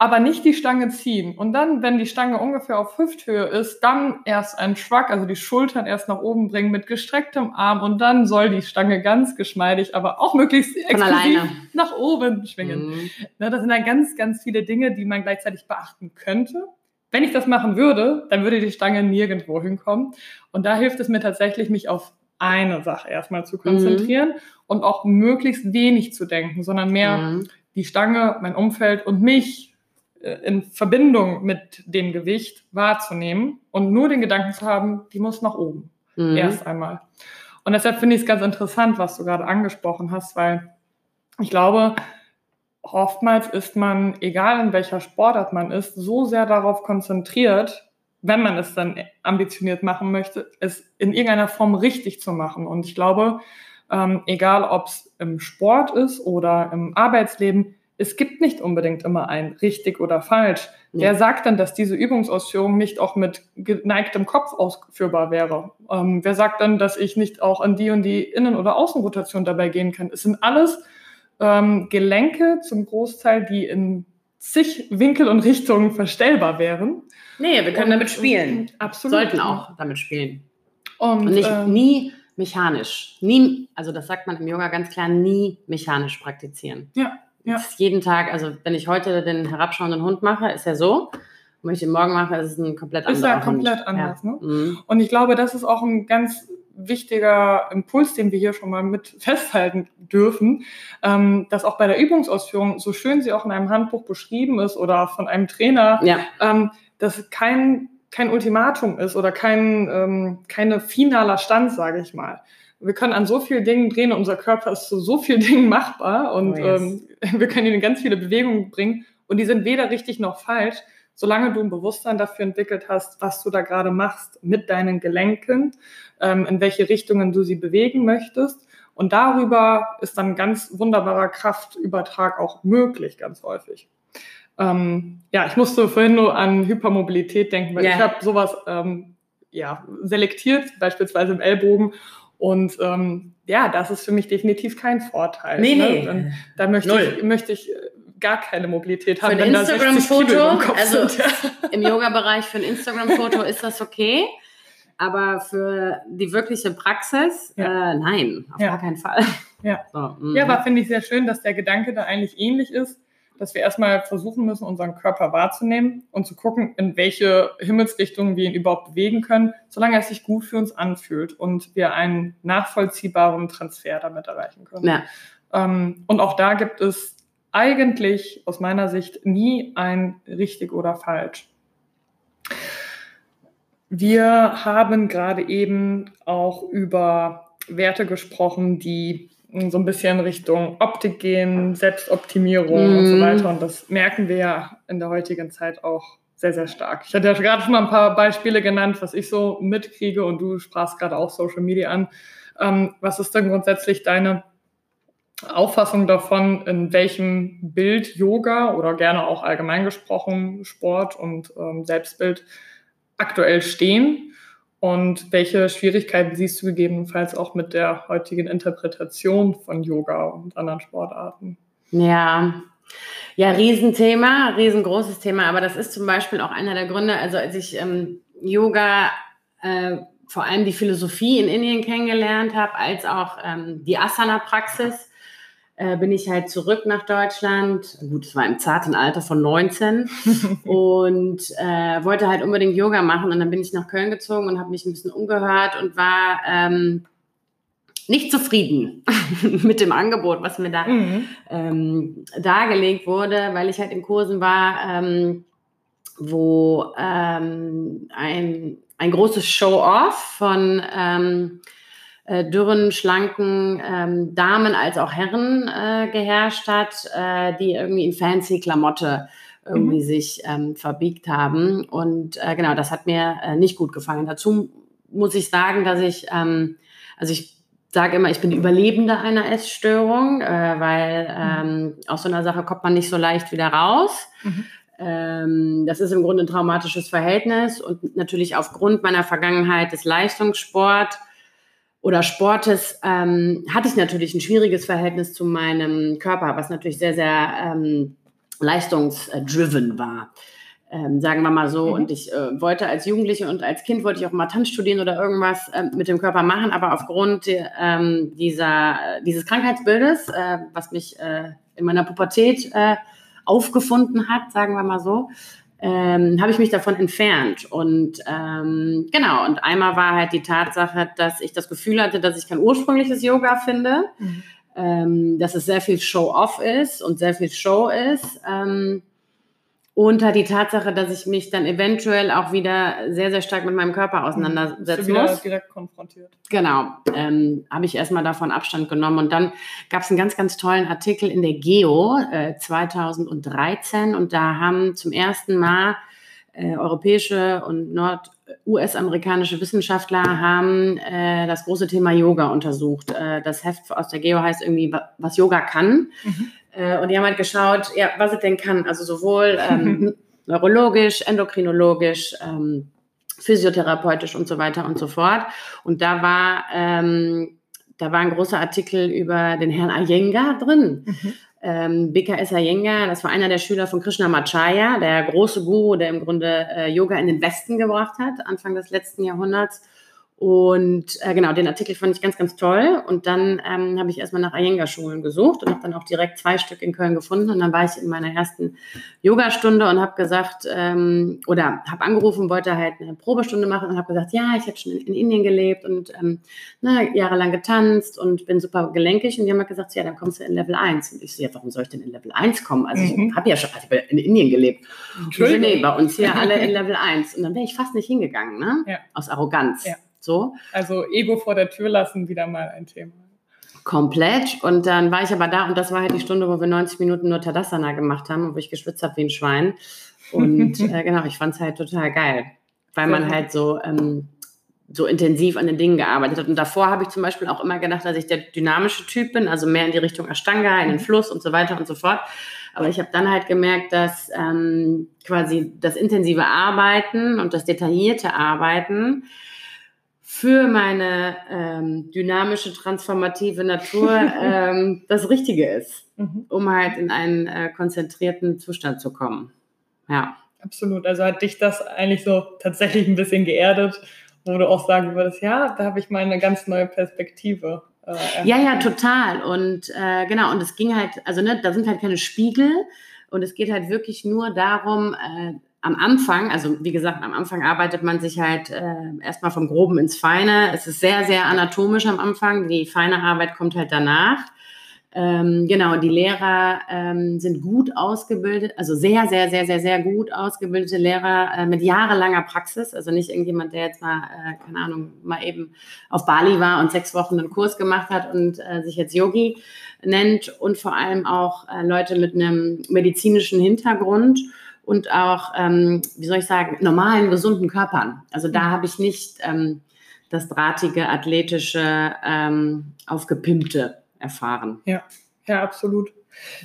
aber nicht die Stange ziehen. Und dann, wenn die Stange ungefähr auf Hüfthöhe ist, dann erst ein Shrug, also die Schultern erst nach oben bringen mit gestrecktem Arm und dann soll die Stange ganz geschmeidig, aber auch möglichst explosiv nach oben schwingen. Mhm. Na, das sind dann ganz, ganz viele Dinge, die man gleichzeitig beachten könnte. Wenn ich das machen würde, dann würde die Stange nirgendwo hinkommen. Und da hilft es mir tatsächlich, mich auf eine Sache erstmal zu konzentrieren mhm. und auch möglichst wenig zu denken, sondern mehr mhm. die Stange, mein Umfeld und mich in Verbindung mit dem Gewicht wahrzunehmen und nur den Gedanken zu haben, die muss nach oben. Mhm. Erst einmal. Und deshalb finde ich es ganz interessant, was du gerade angesprochen hast, weil ich glaube, oftmals ist man, egal in welcher Sportart man ist, so sehr darauf konzentriert, wenn man es dann ambitioniert machen möchte, es in irgendeiner Form richtig zu machen. Und ich glaube, ähm, egal ob es im Sport ist oder im Arbeitsleben, es gibt nicht unbedingt immer ein richtig oder falsch. Ja. Wer sagt dann, dass diese Übungsausführung nicht auch mit geneigtem Kopf ausführbar wäre? Ähm, wer sagt dann, dass ich nicht auch an die und die Innen- oder Außenrotation dabei gehen kann? Es sind alles ähm, Gelenke zum Großteil, die in zig Winkel und Richtungen verstellbar wären. Nee, wir können und, damit spielen. Absolut. Sollten auch damit spielen. Und, und nicht, ähm, nie mechanisch. Nie, also das sagt man im Yoga ganz klar, nie mechanisch praktizieren. Ja. Ja. jeden Tag, also wenn ich heute den herabschauenden Hund mache, ist er so. Und wenn ich den morgen mache, ist es ein komplett anderer Ist ja komplett Hund. anders. Ja. Ne? Mhm. Und ich glaube, das ist auch ein ganz wichtiger Impuls, den wir hier schon mal mit festhalten dürfen, ähm, dass auch bei der Übungsausführung, so schön sie auch in einem Handbuch beschrieben ist oder von einem Trainer, ja. ähm, dass kein, kein Ultimatum ist oder kein ähm, keine finaler Stand, sage ich mal. Wir können an so vielen Dingen drehen, unser Körper ist zu so vielen Dingen machbar und oh yes. ähm, wir können ihn in ganz viele Bewegungen bringen und die sind weder richtig noch falsch, solange du ein Bewusstsein dafür entwickelt hast, was du da gerade machst mit deinen Gelenken, ähm, in welche Richtungen du sie bewegen möchtest. Und darüber ist dann ganz wunderbarer Kraftübertrag auch möglich, ganz häufig. Ähm, ja, ich musste vorhin nur an Hypermobilität denken, weil yeah. ich habe sowas ähm, ja, selektiert, beispielsweise imEllbogen. Und ähm, ja, das ist für mich definitiv kein Vorteil. Nee, ne? nee. Dann, da möchte ich, möchte ich gar keine Mobilität haben. Für ein Instagram-Foto, also im Yoga-Bereich für ein Instagram-Foto ist das okay. Aber für die wirkliche Praxis, ja. äh, nein, auf ja. gar keinen Fall. Ja, so, mhm. ja aber finde ich sehr schön, dass der Gedanke da eigentlich ähnlich ist, dass wir erstmal versuchen müssen, unseren Körper wahrzunehmen und zu gucken, in welche Himmelsrichtung wir ihn überhaupt bewegen können, solange es sich gut für uns anfühlt und wir einen nachvollziehbaren Transfer damit erreichen können. Ja. Ähm, und auch da gibt es eigentlich aus meiner Sicht nie ein richtig oder falsch. Wir haben gerade eben auch über Werte gesprochen, die so ein bisschen Richtung Optik gehen, Selbstoptimierung mm. und so mhm. weiter. Und das merken wir ja in der heutigen Zeit auch sehr, sehr stark. Ich hatte ja gerade schon mal ein paar Beispiele genannt, was ich so mitkriege und du sprachst gerade auch Social Media an. Ähm, was ist denn grundsätzlich deine Auffassung davon, in welchem Bild Yoga oder gerne auch allgemein gesprochen Sport und ähm, Selbstbild aktuell stehen und welche Schwierigkeiten siehst du gegebenenfalls auch mit der heutigen Interpretation von Yoga und anderen Sportarten? Ja, ja, Riesenthema, riesengroßes Thema, aber das ist zum Beispiel auch einer der Gründe, also als ich ähm, Yoga, äh, vor allem die Philosophie in Indien kennengelernt habe, als auch ähm, die Asana-Praxis, äh, bin ich halt zurück nach Deutschland. Gut, es war im zarten Alter von 19 und äh, wollte halt unbedingt Yoga machen. Und dann bin ich nach Köln gezogen und habe mich ein bisschen umgehört und war ähm, nicht zufrieden mit dem Angebot, was mir da mhm. ähm, dargelegt wurde, weil ich halt in Kursen war, ähm, wo ähm, ein, ein großes Show-off von ähm, äh, dürren, schlanken ähm, Damen als auch Herren äh, geherrscht hat, äh, die irgendwie in fancy Klamotte irgendwie mhm. sich ähm, verbiegt haben. Und äh, genau, das hat mir äh, nicht gut gefallen. Dazu muss ich sagen, dass ich, ähm, also ich sage immer, ich bin Überlebende einer Essstörung, äh, weil mhm. ähm, aus so einer Sache kommt man nicht so leicht wieder raus. Mhm. Ähm, das ist im Grunde ein traumatisches Verhältnis und natürlich aufgrund meiner Vergangenheit des Leistungssport oder Sportes ähm, hatte ich natürlich ein schwieriges Verhältnis zu meinem Körper, was natürlich sehr, sehr ähm, leistungsdriven war ähm, sagen wir mal so. Mhm. Und ich äh, wollte als Jugendliche und als Kind wollte ich auch mal Tanz studieren oder irgendwas äh, mit dem Körper machen, aber aufgrund ähm, dieser, dieses Krankheitsbildes, äh, was mich äh, in meiner Pubertät äh, aufgefunden hat, sagen wir mal so, ähm, habe ich mich davon entfernt. Und ähm, genau, und einmal war halt die Tatsache, dass ich das Gefühl hatte, dass ich kein ursprüngliches Yoga finde, mhm. ähm, dass es sehr viel Show-off ist und sehr viel Show ist. Ähm, unter die Tatsache, dass ich mich dann eventuell auch wieder sehr, sehr stark mit meinem Körper auseinandersetzen wieder muss. direkt konfrontiert. Genau, ähm, habe ich erstmal davon Abstand genommen. Und dann gab es einen ganz, ganz tollen Artikel in der Geo äh, 2013 und da haben zum ersten Mal äh, europäische und nord-US-amerikanische Wissenschaftler haben äh, das große Thema Yoga untersucht. Äh, das Heft aus der Geo heißt irgendwie, was Yoga kann. Mhm. Äh, und die haben halt geschaut, ja, was es denn kann. Also sowohl ähm, neurologisch, endokrinologisch, ähm, physiotherapeutisch und so weiter und so fort. Und da war, ähm, da war ein großer Artikel über den Herrn Iyengar drin. Mhm. Ähm, BKS Iyengar, das war einer der Schüler von Krishnamacharya, der große Guru, der im Grunde äh, Yoga in den Westen gebracht hat, Anfang des letzten Jahrhunderts. Und äh, genau, den Artikel fand ich ganz, ganz toll. Und dann ähm, habe ich erstmal nach Iyengar-Schulen gesucht und habe dann auch direkt zwei Stück in Köln gefunden. Und dann war ich in meiner ersten Yogastunde und habe gesagt, ähm, oder habe angerufen, wollte halt eine Probestunde machen und habe gesagt, ja, ich habe schon in, in, Indien gelebt und ähm, ne, jahrelang getanzt und bin super gelenkig. Und die haben halt gesagt, ja, dann kommst du in Level 1. Und ich so, ja, warum soll ich denn in Level 1 kommen? Also mhm. ich habe ja schon also ich in Indien gelebt. Entschuldigung. So, nee, bei uns hier alle in Level 1. Und dann wäre ich fast nicht hingegangen, ne? Ja. Aus Arroganz. Ja. So. Also Ego vor der Tür lassen, wieder mal ein Thema. Komplett. Und dann war ich aber da und das war halt die Stunde, wo wir 90 Minuten nur Tadasana gemacht haben und wo ich geschwitzt habe wie ein Schwein. Und äh, genau, ich fand es halt total geil, weil man halt so, ähm, so intensiv an den Dingen gearbeitet hat. Und davor habe ich zum Beispiel auch immer gedacht, dass ich der dynamische Typ bin, also mehr in die Richtung Ashtanga, in den mhm. Fluss und so weiter und so fort. Aber ich habe dann halt gemerkt, dass ähm, quasi das intensive Arbeiten und das detaillierte Arbeiten für meine ähm, dynamische, transformative Natur ähm, das Richtige ist, mhm. um halt in einen äh, konzentrierten Zustand zu kommen. Ja. Absolut. Also hat dich das eigentlich so tatsächlich ein bisschen geerdet, wo du auch sagen würdest, ja, da habe ich mal eine ganz neue Perspektive. Äh, ja, ja, total. Und äh, genau, und es ging halt, also ne, da sind halt keine Spiegel und es geht halt wirklich nur darum, äh, am Anfang, also wie gesagt, am Anfang arbeitet man sich halt äh, erstmal vom Groben ins Feine. Es ist sehr, sehr anatomisch am Anfang. Die feine Arbeit kommt halt danach. Ähm, genau, die Lehrer ähm, sind gut ausgebildet, also sehr, sehr, sehr, sehr, sehr gut ausgebildete Lehrer äh, mit jahrelanger Praxis. Also nicht irgendjemand, der jetzt mal, äh, keine Ahnung, mal eben auf Bali war und sechs Wochen einen Kurs gemacht hat und äh, sich jetzt Yogi nennt und vor allem auch äh, Leute mit einem medizinischen Hintergrund und auch, ähm, wie soll ich sagen, normalen, gesunden Körpern. Also da mhm. habe ich nicht ähm, das drahtige, athletische, ähm, aufgepimpte erfahren. Ja, ja, absolut.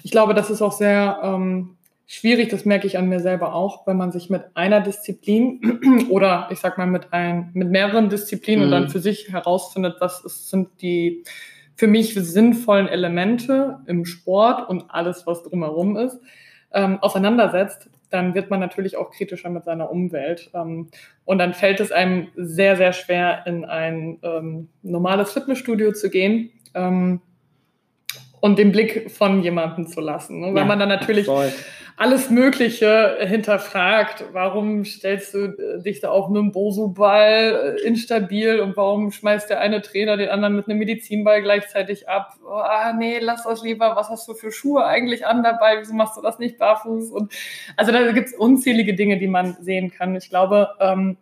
Ich glaube, das ist auch sehr ähm, schwierig, das merke ich an mir selber auch, wenn man sich mit einer Disziplin oder ich sag mal mit, ein, mit mehreren Disziplinen mhm. und dann mhm. für sich herausfindet, was ist, sind die für mich sinnvollen Elemente im Sport und alles, was drumherum ist, ähm, auseinandersetzt, dann wird man natürlich auch kritischer mit seiner Umwelt. Ähm, und dann fällt es einem sehr, sehr schwer, in ein ähm, normales Fitnessstudio zu gehen ähm, und den Blick von jemandem zu lassen. Ne? Weil ja, man dann natürlich voll alles Mögliche hinterfragt. Warum stellst du äh, dich da auf einem Bosu-Ball äh, instabil und warum schmeißt der eine Trainer den anderen mit einem Medizinball gleichzeitig ab? Oh, ah, nee, lass das lieber. Was hast du für Schuhe eigentlich an dabei? Wieso machst du das nicht barfuß? Und also da gibt es unzählige Dinge, die man sehen kann. Ich glaube, ähm,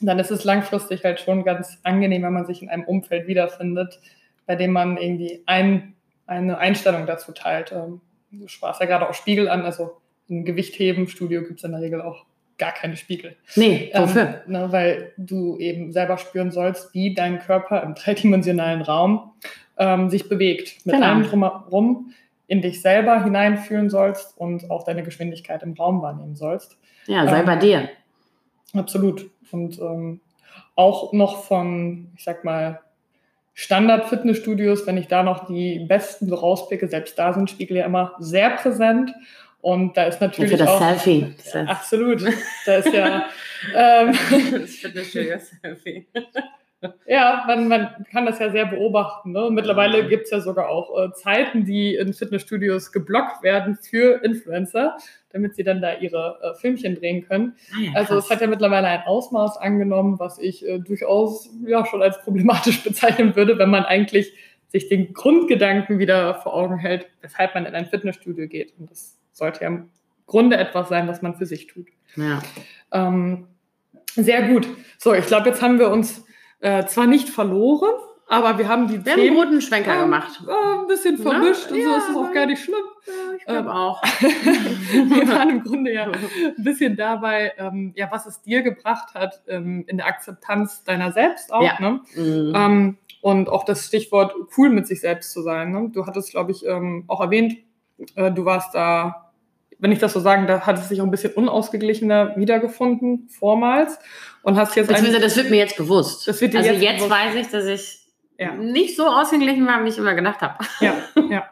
dann ist es langfristig halt schon ganz angenehm, wenn man sich in einem Umfeld wiederfindet, bei dem man irgendwie ein, eine Einstellung dazu teilt. Ähm, du sprachst ja gerade auch Spiegel an, also im Gewichtheben-Studio gibt es in der Regel auch gar keine Spiegel. Nee, wofür? Ähm, ne, weil du eben selber spüren sollst, wie dein Körper im dreidimensionalen Raum ähm, sich bewegt. Mit genau. allem drumherum in dich selber hineinfühlen sollst und auch deine Geschwindigkeit im Raum wahrnehmen sollst. Ja, sei ähm, bei dir. Absolut. Und ähm, auch noch von, ich sag mal, Standard-Fitnessstudios, wenn ich da noch die besten so rauspicke, selbst da sind Spiegel ja immer sehr präsent. Und da ist natürlich. Ja, für das auch, Selfie. Absolut. Da ist ja. ähm, das Fitnessstudio-Selfie. Ja, man, man kann das ja sehr beobachten. Ne? Mittlerweile gibt es ja sogar auch äh, Zeiten, die in Fitnessstudios geblockt werden für Influencer, damit sie dann da ihre äh, Filmchen drehen können. Ah ja, also es hat ja mittlerweile ein Ausmaß angenommen, was ich äh, durchaus ja schon als problematisch bezeichnen würde, wenn man eigentlich sich den Grundgedanken wieder vor Augen hält, weshalb man in ein Fitnessstudio geht. Und das sollte ja im Grunde etwas sein, was man für sich tut. Ja. Ähm, sehr gut. So, ich glaube, jetzt haben wir uns äh, zwar nicht verloren, aber wir haben die wir Themen, haben einen roten Schwenker äh, gemacht. Äh, ein bisschen ne? vermischt Na? und so ist es auch gar nicht schlimm. Ja, ich glaube ähm, auch. wir waren im Grunde ja ein bisschen dabei, ähm, ja, was es dir gebracht hat ähm, in der Akzeptanz deiner selbst auch. Ja. Ne? Mhm. Ähm, und auch das Stichwort cool mit sich selbst zu sein. Ne? Du hattest, glaube ich, ähm, auch erwähnt, äh, du warst da wenn ich das so sagen darf, hat es sich auch ein bisschen unausgeglichener wiedergefunden vormals und hast jetzt Beziehungsweise das wird mir jetzt bewusst. Das wird dir also jetzt, jetzt bewusst. weiß ich, dass ich ja. nicht so ausgeglichen war, wie ich immer gedacht habe. Ja, ja.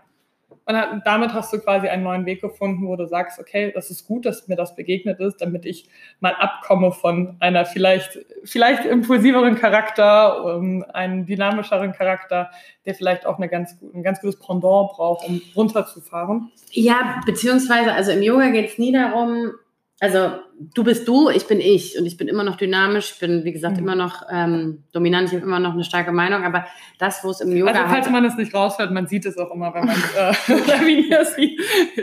Und damit hast du quasi einen neuen Weg gefunden, wo du sagst, okay, das ist gut, dass mir das begegnet ist, damit ich mal abkomme von einer vielleicht, vielleicht impulsiveren Charakter, um, einen dynamischeren Charakter, der vielleicht auch eine ganz, ein ganz gutes Pendant braucht, um runterzufahren. Ja, beziehungsweise, also im Yoga geht es nie darum, also du bist du, ich bin ich und ich bin immer noch dynamisch, ich bin wie gesagt mhm. immer noch ähm, dominant, ich habe immer noch eine starke Meinung, aber das, wo es im Yoga. Also falls halt, man es nicht raushört, man sieht es auch immer, wenn man äh, Lavinia sieht.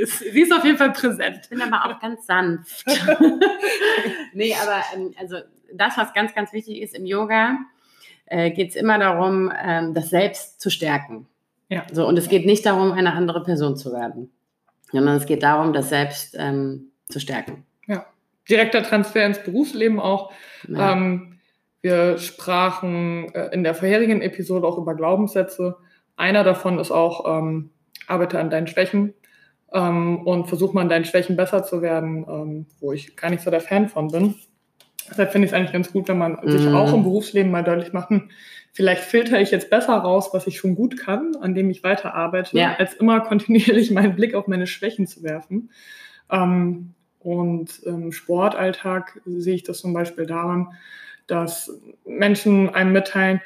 Sie ist auf jeden Fall präsent. Ich bin aber auch ganz sanft. nee, aber ähm, also das, was ganz, ganz wichtig ist im Yoga, äh, geht es immer darum, ähm, das Selbst zu stärken. Ja. So, und es geht nicht darum, eine andere Person zu werden, sondern es geht darum, das Selbst ähm, zu stärken direkter Transfer ins Berufsleben auch. Ja. Ähm, wir sprachen äh, in der vorherigen Episode auch über Glaubenssätze. Einer davon ist auch, ähm, arbeite an deinen Schwächen ähm, und versuch mal an deinen Schwächen besser zu werden, ähm, wo ich gar nicht so der Fan von bin. Deshalb finde ich es eigentlich ganz gut, wenn man mhm. sich auch im Berufsleben mal deutlich macht, vielleicht filter ich jetzt besser raus, was ich schon gut kann, an dem ich weiterarbeite, ja. als immer kontinuierlich meinen Blick auf meine Schwächen zu werfen. Ähm, und im Sportalltag sehe ich das zum Beispiel daran, dass Menschen einem mitteilen,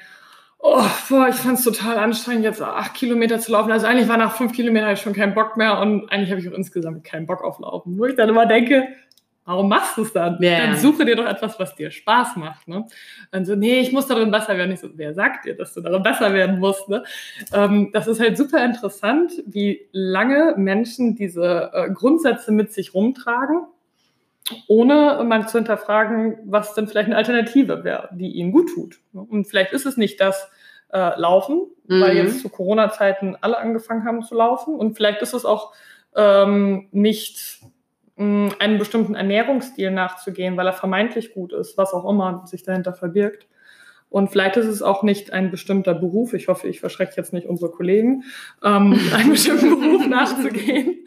oh, boah, ich fand es total anstrengend, jetzt acht Kilometer zu laufen. Also eigentlich war nach fünf Kilometern ich schon keinen Bock mehr und eigentlich habe ich auch insgesamt keinen Bock auf Laufen. Wo ich dann immer denke, warum machst du es dann? Yeah. Dann suche dir doch etwas, was dir Spaß macht. Ne? Dann so, nee, ich muss darin besser werden. Ich so, wer sagt dir, dass du darin besser werden musst? Ne? Ähm, das ist halt super interessant, wie lange Menschen diese äh, Grundsätze mit sich rumtragen, ohne mal zu hinterfragen, was denn vielleicht eine Alternative wäre, die ihnen gut tut. Ne? Und vielleicht ist es nicht das, äh, Laufen, mhm. weil jetzt zu Corona-Zeiten alle angefangen haben zu laufen. Und vielleicht ist es auch ähm, nicht einen bestimmten Ernährungsstil nachzugehen, weil er vermeintlich gut ist, was auch immer sich dahinter verbirgt. Und vielleicht ist es auch nicht ein bestimmter Beruf, ich hoffe, ich verschrecke jetzt nicht unsere Kollegen, ähm, einen bestimmten Beruf nachzugehen,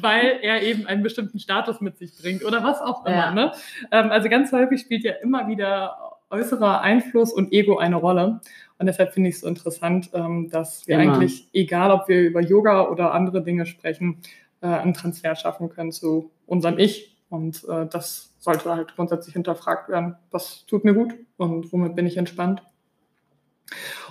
weil er eben einen bestimmten Status mit sich bringt oder was auch immer. Ja. Ne? Ähm, also ganz häufig spielt ja immer wieder äußerer Einfluss und Ego eine Rolle. Und deshalb finde ich es so interessant, ähm, dass wir immer. eigentlich, egal ob wir über Yoga oder andere Dinge sprechen, äh, einen Transfer schaffen können zu unserem Ich. Und äh, das sollte halt grundsätzlich hinterfragt werden. Was tut mir gut und womit bin ich entspannt?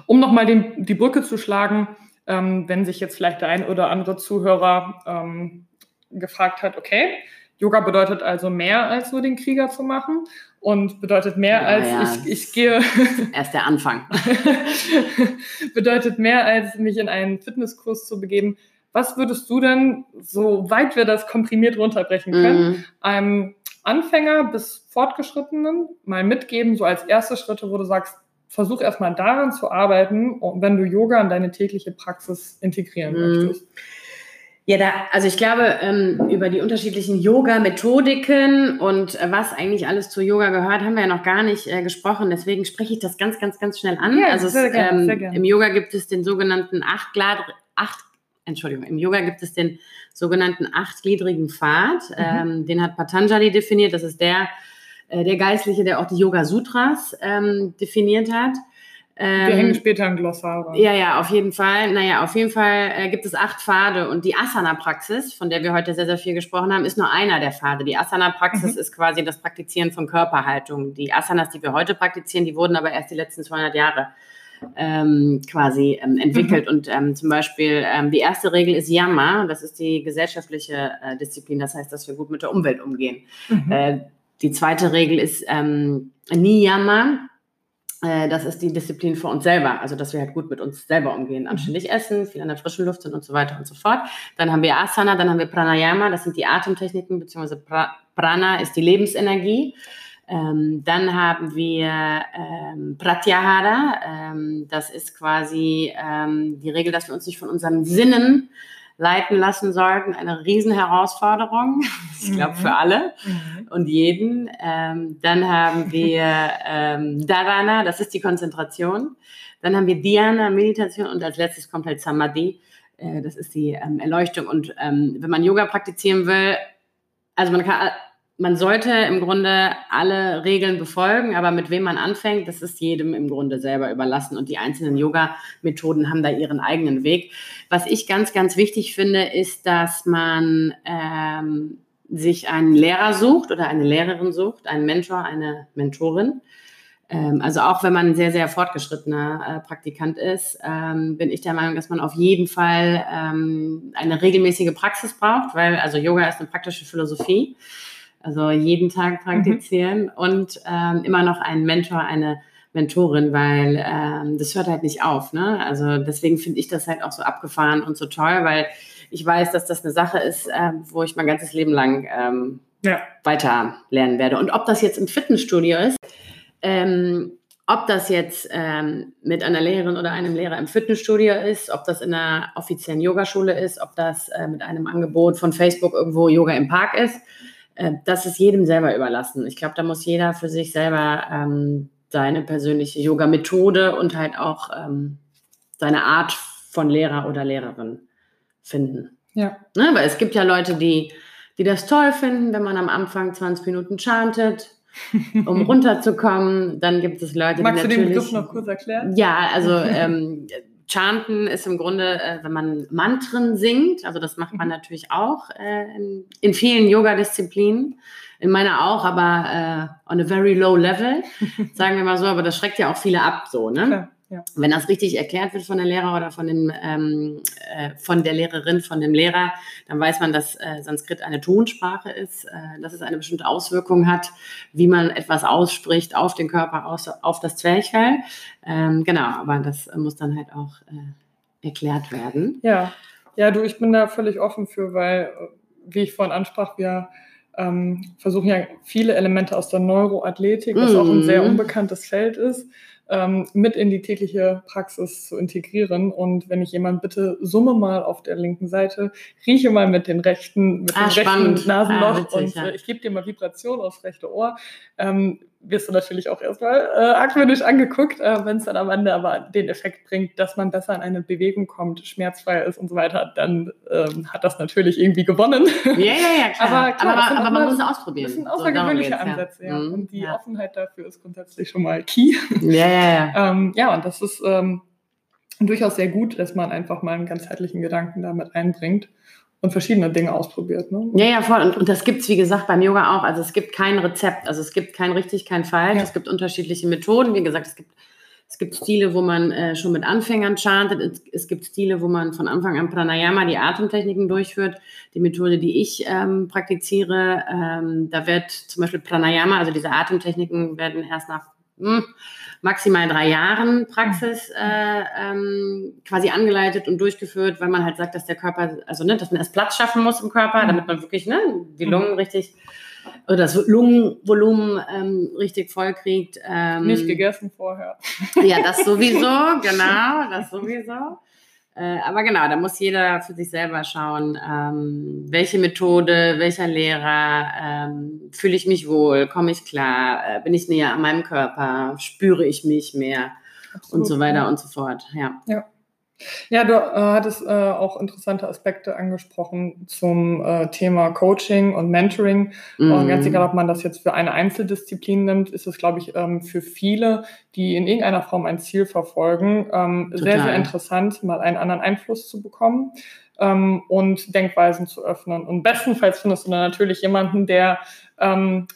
Um nochmal die Brücke zu schlagen, ähm, wenn sich jetzt vielleicht der ein oder andere Zuhörer ähm, gefragt hat, okay, Yoga bedeutet also mehr als nur den Krieger zu machen und bedeutet mehr ja, als ja, ich, ich gehe. Erst der Anfang. bedeutet mehr als mich in einen Fitnesskurs zu begeben. Was würdest du denn, so weit wir das komprimiert runterbrechen können, mhm. einem Anfänger bis Fortgeschrittenen mal mitgeben, so als erste Schritte, wo du sagst, versuch erstmal daran zu arbeiten, wenn du Yoga in deine tägliche Praxis integrieren mhm. möchtest? Ja, da, also ich glaube, ähm, über die unterschiedlichen Yoga-Methodiken und äh, was eigentlich alles zu Yoga gehört, haben wir ja noch gar nicht äh, gesprochen. Deswegen spreche ich das ganz, ganz, ganz schnell an. Ja, also es, gerne, ähm, im Yoga gibt es den sogenannten achtglad, acht, Entschuldigung, im Yoga gibt es den sogenannten achtgliedrigen Pfad. Mhm. Ähm, den hat Patanjali definiert. Das ist der, äh, der Geistliche, der auch die Yoga Sutras ähm, definiert hat. Ähm, Wir hängen später ein Glossar. Ja, ja, auf jeden Fall. Naja, auf jeden Fall äh, gibt es acht Pfade und die Asana-Praxis, von der wir heute sehr, sehr viel gesprochen haben, ist nur einer der Pfade. Die Asana-Praxis mhm. ist quasi das Praktizieren von Körperhaltung. Die Asanas, die wir heute praktizieren, die wurden aber erst die letzten 200 Jahre ähm, quasi ähm, entwickelt. Mhm. Und ähm, zum Beispiel ähm, die erste Regel ist Yama, das ist die gesellschaftliche äh, Disziplin, das heißt, dass wir gut mit der Umwelt umgehen. Mhm. Äh, die zweite Regel ist ähm, Niyama, äh, das ist die Disziplin für uns selber, also dass wir halt gut mit uns selber umgehen, anständig essen, viel an der frischen Luft sind und so weiter und so fort. Dann haben wir Asana, dann haben wir Pranayama, das sind die Atemtechniken, beziehungsweise pra Prana ist die Lebensenergie. Ähm, dann haben wir ähm, Pratyahara, ähm, das ist quasi ähm, die Regel, dass wir uns nicht von unseren Sinnen leiten lassen sollten. Eine Riesenherausforderung, ich glaube für mhm. alle mhm. und jeden. Ähm, dann haben wir ähm, Dharana, das ist die Konzentration. Dann haben wir Dhyana, Meditation und als letztes kommt halt Samadhi, äh, das ist die Erleuchtung. Und wenn man Yoga praktizieren will, also man kann man sollte im Grunde alle Regeln befolgen, aber mit wem man anfängt, das ist jedem im Grunde selber überlassen und die einzelnen Yoga-Methoden haben da ihren eigenen Weg. Was ich ganz, ganz wichtig finde, ist, dass man ähm, sich einen Lehrer sucht oder eine Lehrerin sucht, einen Mentor, eine Mentorin. Ähm, also auch wenn man ein sehr, sehr fortgeschrittener äh, Praktikant ist, ähm, bin ich der Meinung, dass man auf jeden Fall ähm, eine regelmäßige Praxis braucht, weil also Yoga ist eine praktische Philosophie. Also jeden Tag praktizieren mhm. und ähm, immer noch einen Mentor, eine Mentorin, weil ähm, das hört halt nicht auf. Ne? Also deswegen finde ich das halt auch so abgefahren und so toll, weil ich weiß, dass das eine Sache ist, äh, wo ich mein ganzes Leben lang ähm, ja. weiter lernen werde. Und ob das jetzt im Fitnessstudio ist, ähm, ob das jetzt ähm, mit einer Lehrerin oder einem Lehrer im Fitnessstudio ist, ob das in einer offiziellen Yogaschule ist, ob das äh, mit einem Angebot von Facebook irgendwo Yoga im Park ist, äh, das ist jedem selber überlassen. Ich glaube, da muss jeder für sich selber ähm, seine persönliche Yoga-Methode und halt auch ähm, seine Art von Lehrer oder Lehrerin finden. Ja. Ne, weil es gibt ja Leute, die, die das toll finden, wenn man am Anfang 20 Minuten chantet, um runterzukommen. Dann gibt es Leute, Magst die natürlich... Magst du den Begriff noch kurz erklären? Ja, also ähm, Chanten ist im Grunde, äh, wenn man Mantren singt, also das macht man mhm. natürlich auch äh, in, in, vielen Yoga-Disziplinen, in meiner auch, aber äh, on a very low level, sagen wir mal so, aber das schreckt ja auch viele ab, so, ne? Klar. Ja. Wenn das richtig erklärt wird von der Lehrer oder von, dem, ähm, äh, von der Lehrerin, von dem Lehrer, dann weiß man, dass äh, Sanskrit eine Tonsprache ist, äh, dass es eine bestimmte Auswirkung hat, wie man etwas ausspricht auf den Körper, aus, auf das Zwerchfell. Ähm, genau, aber das muss dann halt auch äh, erklärt werden. Ja. ja, du, ich bin da völlig offen für, weil, wie ich vorhin ansprach, wir ähm, versuchen ja viele Elemente aus der Neuroathletik, was mm. auch ein sehr mhm. unbekanntes Feld ist, ähm, mit in die tägliche Praxis zu integrieren. Und wenn ich jemand bitte, summe mal auf der linken Seite, rieche mal mit den rechten, mit ah, dem rechten Nasenloch ah, witzig, und äh, ich gebe dir mal Vibration aufs rechte Ohr. Ähm, wirst du natürlich auch erstmal äh, argwöhnisch angeguckt, äh, wenn es dann am Ende aber den Effekt bringt, dass man besser in eine Bewegung kommt, schmerzfrei ist und so weiter, dann ähm, hat das natürlich irgendwie gewonnen. Ja, ja, ja, klar. aber, klar, aber, aber man muss es ausprobieren. Das sind außergewöhnliche so, Ansätze, ja. Mhm, und die ja. Offenheit dafür ist grundsätzlich schon mal key. Ja, ja, ja. ähm, ja, und das ist ähm, durchaus sehr gut, dass man einfach mal einen ganzheitlichen Gedanken damit einbringt und verschiedene Dinge ausprobiert. Ne? Ja, ja, voll. Und, und das gibt es, wie gesagt, beim Yoga auch. Also es gibt kein Rezept. Also es gibt kein richtig, kein falsch. Ja. Es gibt unterschiedliche Methoden. Wie gesagt, es gibt, es gibt Stile, wo man äh, schon mit Anfängern chantet. Es, es, gibt Stile, wo man von Anfang an Pranayama, die Atemtechniken durchführt. Die Methode, die ich ähm, praktiziere, ähm, da wird zum Beispiel Pranayama, also diese Atemtechniken werden erst nach hm, maximal drei Jahren Praxis mhm. äh, ähm, quasi angeleitet und durchgeführt, weil man halt sagt, dass der Körper, also ne, dass man erst Platz schaffen muss im Körper, mhm. damit man wirklich ne, die Lungen mhm. richtig oder das Lungenvolumen ähm, richtig voll kriegt. Ähm, Nicht gegessen vorher. Ja, das sowieso, genau, das sowieso. Äh, aber genau, da muss jeder für sich selber schauen, ähm, welche Methode, welcher Lehrer, ähm, fühle ich mich wohl, komme ich klar, äh, bin ich näher an meinem Körper, spüre ich mich mehr Absolut, und so weiter ja. und so fort. Ja. ja. Ja, du äh, hattest äh, auch interessante Aspekte angesprochen zum äh, Thema Coaching und Mentoring. Mm. Und ganz egal, ob man das jetzt für eine Einzeldisziplin nimmt, ist es, glaube ich, ähm, für viele, die in irgendeiner Form ein Ziel verfolgen, ähm, sehr, sehr interessant, mal einen anderen Einfluss zu bekommen ähm, und Denkweisen zu öffnen. Und bestenfalls findest du dann natürlich jemanden, der ähm,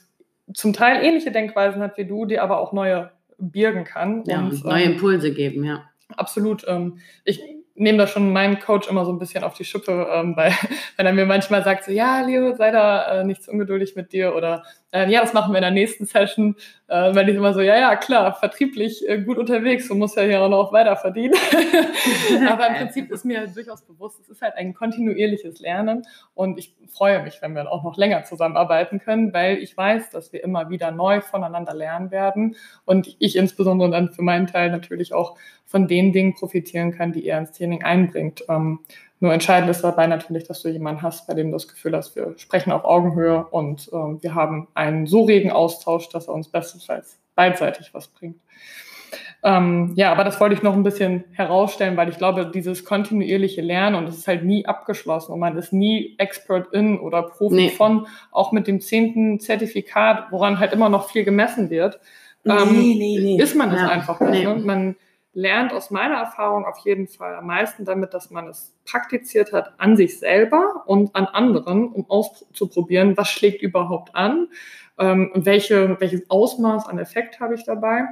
zum Teil ähnliche Denkweisen hat wie du, die aber auch neue birgen kann. Ja, und, neue ähm, Impulse geben, ja absolut. Ähm, ich nehme da schon meinen Coach immer so ein bisschen auf die Schippe, ähm, weil wenn er mir manchmal sagt, so ja, Leo, sei da äh, nicht zu ungeduldig mit dir oder äh, ja, das machen wir in der nächsten Session, äh, weil ich immer so, ja, ja, klar, vertrieblich äh, gut unterwegs, du musst ja hier auch noch weiter verdienen. Aber im Prinzip ist mir durchaus bewusst, es ist halt ein kontinuierliches Lernen und ich freue mich, wenn wir auch noch länger zusammenarbeiten können, weil ich weiß, dass wir immer wieder neu voneinander lernen werden und ich insbesondere dann für meinen Teil natürlich auch von den Dingen profitieren kann, die er ins Training einbringt. Ähm, nur entscheidend ist dabei natürlich, dass du jemanden hast, bei dem du das Gefühl hast, wir sprechen auf Augenhöhe und ähm, wir haben einen so regen Austausch, dass er uns bestenfalls beidseitig was bringt. Ähm, ja, aber das wollte ich noch ein bisschen herausstellen, weil ich glaube, dieses kontinuierliche Lernen und es ist halt nie abgeschlossen und man ist nie Expert in oder Profi nee. von, auch mit dem zehnten Zertifikat, woran halt immer noch viel gemessen wird, ähm, nee, nee, ist man es ja. einfach nicht. Ne? Man, lernt aus meiner Erfahrung auf jeden Fall am meisten damit, dass man es praktiziert hat an sich selber und an anderen, um auszuprobieren, was schlägt überhaupt an, ähm, welche, welches Ausmaß an Effekt habe ich dabei,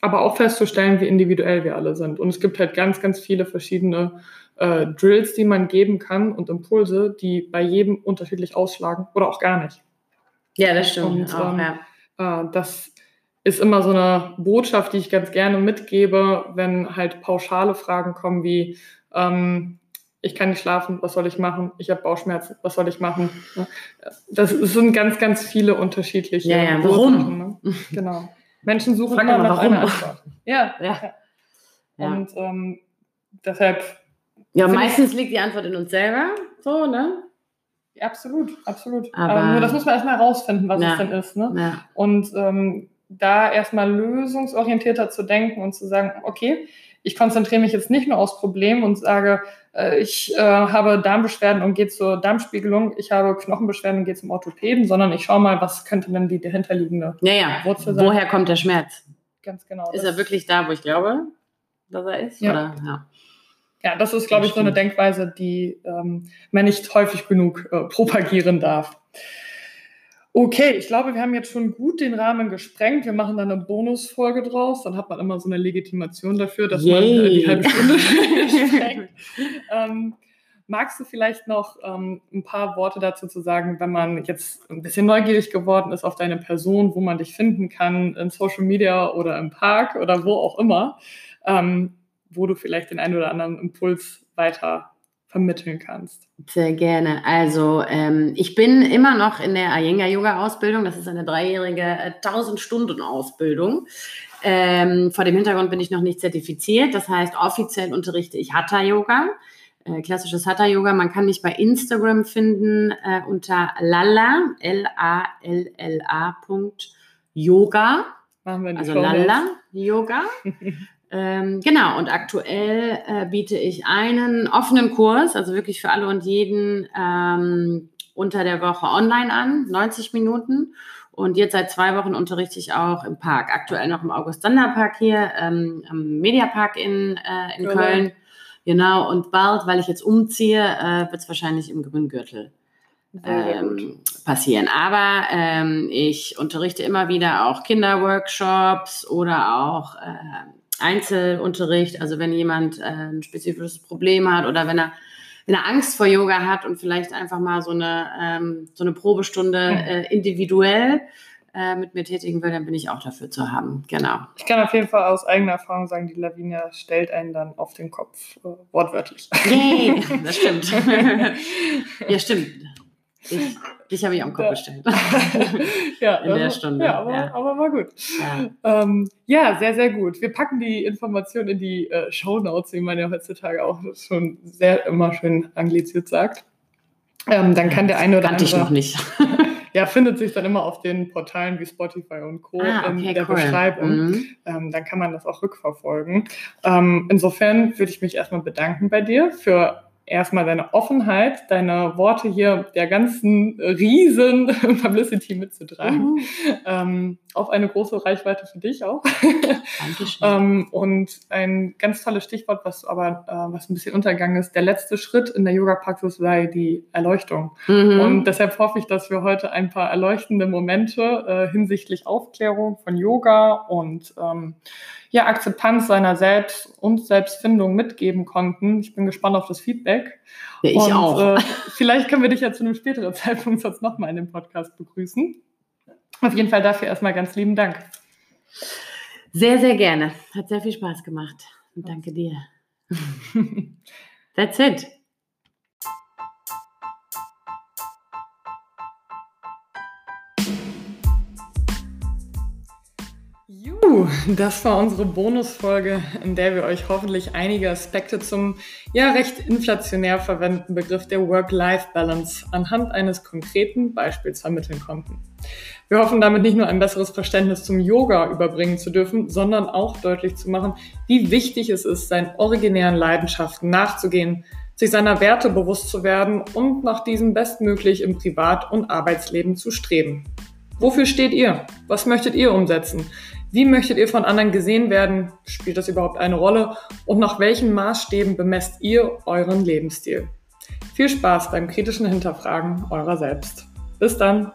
aber auch festzustellen, wie individuell wir alle sind. Und es gibt halt ganz, ganz viele verschiedene äh, Drills, die man geben kann und Impulse, die bei jedem unterschiedlich ausschlagen oder auch gar nicht. Ja, das stimmt. Und, auch, ähm, ja. äh, das ist immer so eine Botschaft, die ich ganz gerne mitgebe, wenn halt pauschale Fragen kommen wie, ähm, ich kann nicht schlafen, was soll ich machen? Ich habe Bauchschmerzen, was soll ich machen? Das sind ganz, ganz viele unterschiedliche ja, ja. Warum? Ne? Genau. Menschen suchen Frag immer nach warum. einer Antwort. Ja, ja. ja. Und ähm, deshalb. Ja, meistens liegt die Antwort in uns selber, so, ne? Absolut, absolut. Aber ähm, nur das muss man erstmal herausfinden, was ja. es denn ist. Ne? Ja. Und ähm, da erstmal lösungsorientierter zu denken und zu sagen, okay, ich konzentriere mich jetzt nicht nur aufs Problem und sage, äh, ich äh, habe Darmbeschwerden und gehe zur Darmspiegelung, ich habe Knochenbeschwerden und gehe zum Orthopäden, sondern ich schaue mal, was könnte denn die dahinterliegende ja, ja. Wurzel sein. Woher kommt der Schmerz? Ganz genau. Ist er wirklich da, wo ich glaube, dass er ist? Ja. Ja. Ja, das ist, glaube ich, so eine Denkweise, die ähm, man nicht häufig genug äh, propagieren darf. Okay, ich glaube, wir haben jetzt schon gut den Rahmen gesprengt. Wir machen dann eine Bonusfolge draus. Dann hat man immer so eine Legitimation dafür, dass Yay. man äh, die halbe Stunde sprengt. Ähm, magst du vielleicht noch ähm, ein paar Worte dazu zu sagen, wenn man jetzt ein bisschen neugierig geworden ist auf deine Person, wo man dich finden kann, in Social Media oder im Park oder wo auch immer, ähm, wo du vielleicht den einen oder anderen Impuls weiter vermitteln kannst. Sehr gerne. Also ähm, ich bin immer noch in der Iyengar Yoga Ausbildung. Das ist eine dreijährige äh, 1000 Stunden Ausbildung. Ähm, vor dem Hintergrund bin ich noch nicht zertifiziert. Das heißt, offiziell unterrichte ich Hatha Yoga, äh, klassisches Hatha Yoga. Man kann mich bei Instagram finden äh, unter Lalla, L-A-L-L-A. Yoga. Machen wir also Lalla Yoga. Ähm, genau, und aktuell äh, biete ich einen offenen Kurs, also wirklich für alle und jeden ähm, unter der Woche online an, 90 Minuten. Und jetzt seit zwei Wochen unterrichte ich auch im Park. Aktuell noch im August-Sander-Park hier, ähm, am Mediapark in, äh, in genau. Köln. Genau, und bald, weil ich jetzt umziehe, äh, wird es wahrscheinlich im Grüngürtel ähm, passieren. Aber ähm, ich unterrichte immer wieder auch Kinderworkshops oder auch äh, Einzelunterricht, also wenn jemand äh, ein spezifisches Problem hat oder wenn er, wenn er Angst vor Yoga hat und vielleicht einfach mal so eine, ähm, so eine Probestunde hm. äh, individuell äh, mit mir tätigen will, dann bin ich auch dafür zu haben. Genau. Ich kann auf jeden Fall aus eigener Erfahrung sagen, die Lavinia stellt einen dann auf den Kopf, äh, wortwörtlich. Yay, das stimmt. ja, stimmt. Ich, dich habe ich am Kopf gestellt. ja, in der Stunde. Ja, aber, ja. aber war gut. Ja. Ähm, ja. sehr, sehr gut. Wir packen die Informationen in die äh, Show Notes, wie man ja heutzutage auch schon sehr immer schön angliziert sagt. Ähm, dann kann der eine oder Kannte andere. ich noch nicht. ja, findet sich dann immer auf den Portalen wie Spotify und Co. Ah, okay, in der cool. Beschreibung. Mhm. Ähm, dann kann man das auch rückverfolgen. Ähm, insofern würde ich mich erstmal bedanken bei dir für erstmal deine Offenheit, deine Worte hier der ganzen riesen Publicity mitzutragen. Mhm. Ähm, auf eine große Reichweite für dich auch. Ähm, und ein ganz tolles Stichwort, was aber äh, was ein bisschen untergegangen ist, der letzte Schritt in der Yoga-Praxis sei die Erleuchtung. Mhm. Und deshalb hoffe ich, dass wir heute ein paar erleuchtende Momente äh, hinsichtlich Aufklärung von Yoga und ähm, ja, Akzeptanz seiner selbst und Selbstfindung mitgeben konnten. Ich bin gespannt auf das Feedback. Ja, ich und, auch. Äh, vielleicht können wir dich ja zu einem späteren Zeitpunkt sonst nochmal in dem Podcast begrüßen. Auf jeden Fall dafür erstmal ganz lieben Dank. Sehr, sehr gerne. Hat sehr viel Spaß gemacht. Und danke dir. That's it. das war unsere Bonusfolge, in der wir euch hoffentlich einige Aspekte zum ja recht inflationär verwendeten Begriff der Work-Life-Balance anhand eines konkreten Beispiels vermitteln konnten. Wir hoffen damit nicht nur ein besseres Verständnis zum Yoga überbringen zu dürfen, sondern auch deutlich zu machen, wie wichtig es ist, seinen originären Leidenschaften nachzugehen, sich seiner Werte bewusst zu werden und nach diesen bestmöglich im Privat- und Arbeitsleben zu streben. Wofür steht ihr? Was möchtet ihr umsetzen? Wie möchtet ihr von anderen gesehen werden? Spielt das überhaupt eine Rolle? Und nach welchen Maßstäben bemesst ihr euren Lebensstil? Viel Spaß beim kritischen Hinterfragen eurer selbst. Bis dann!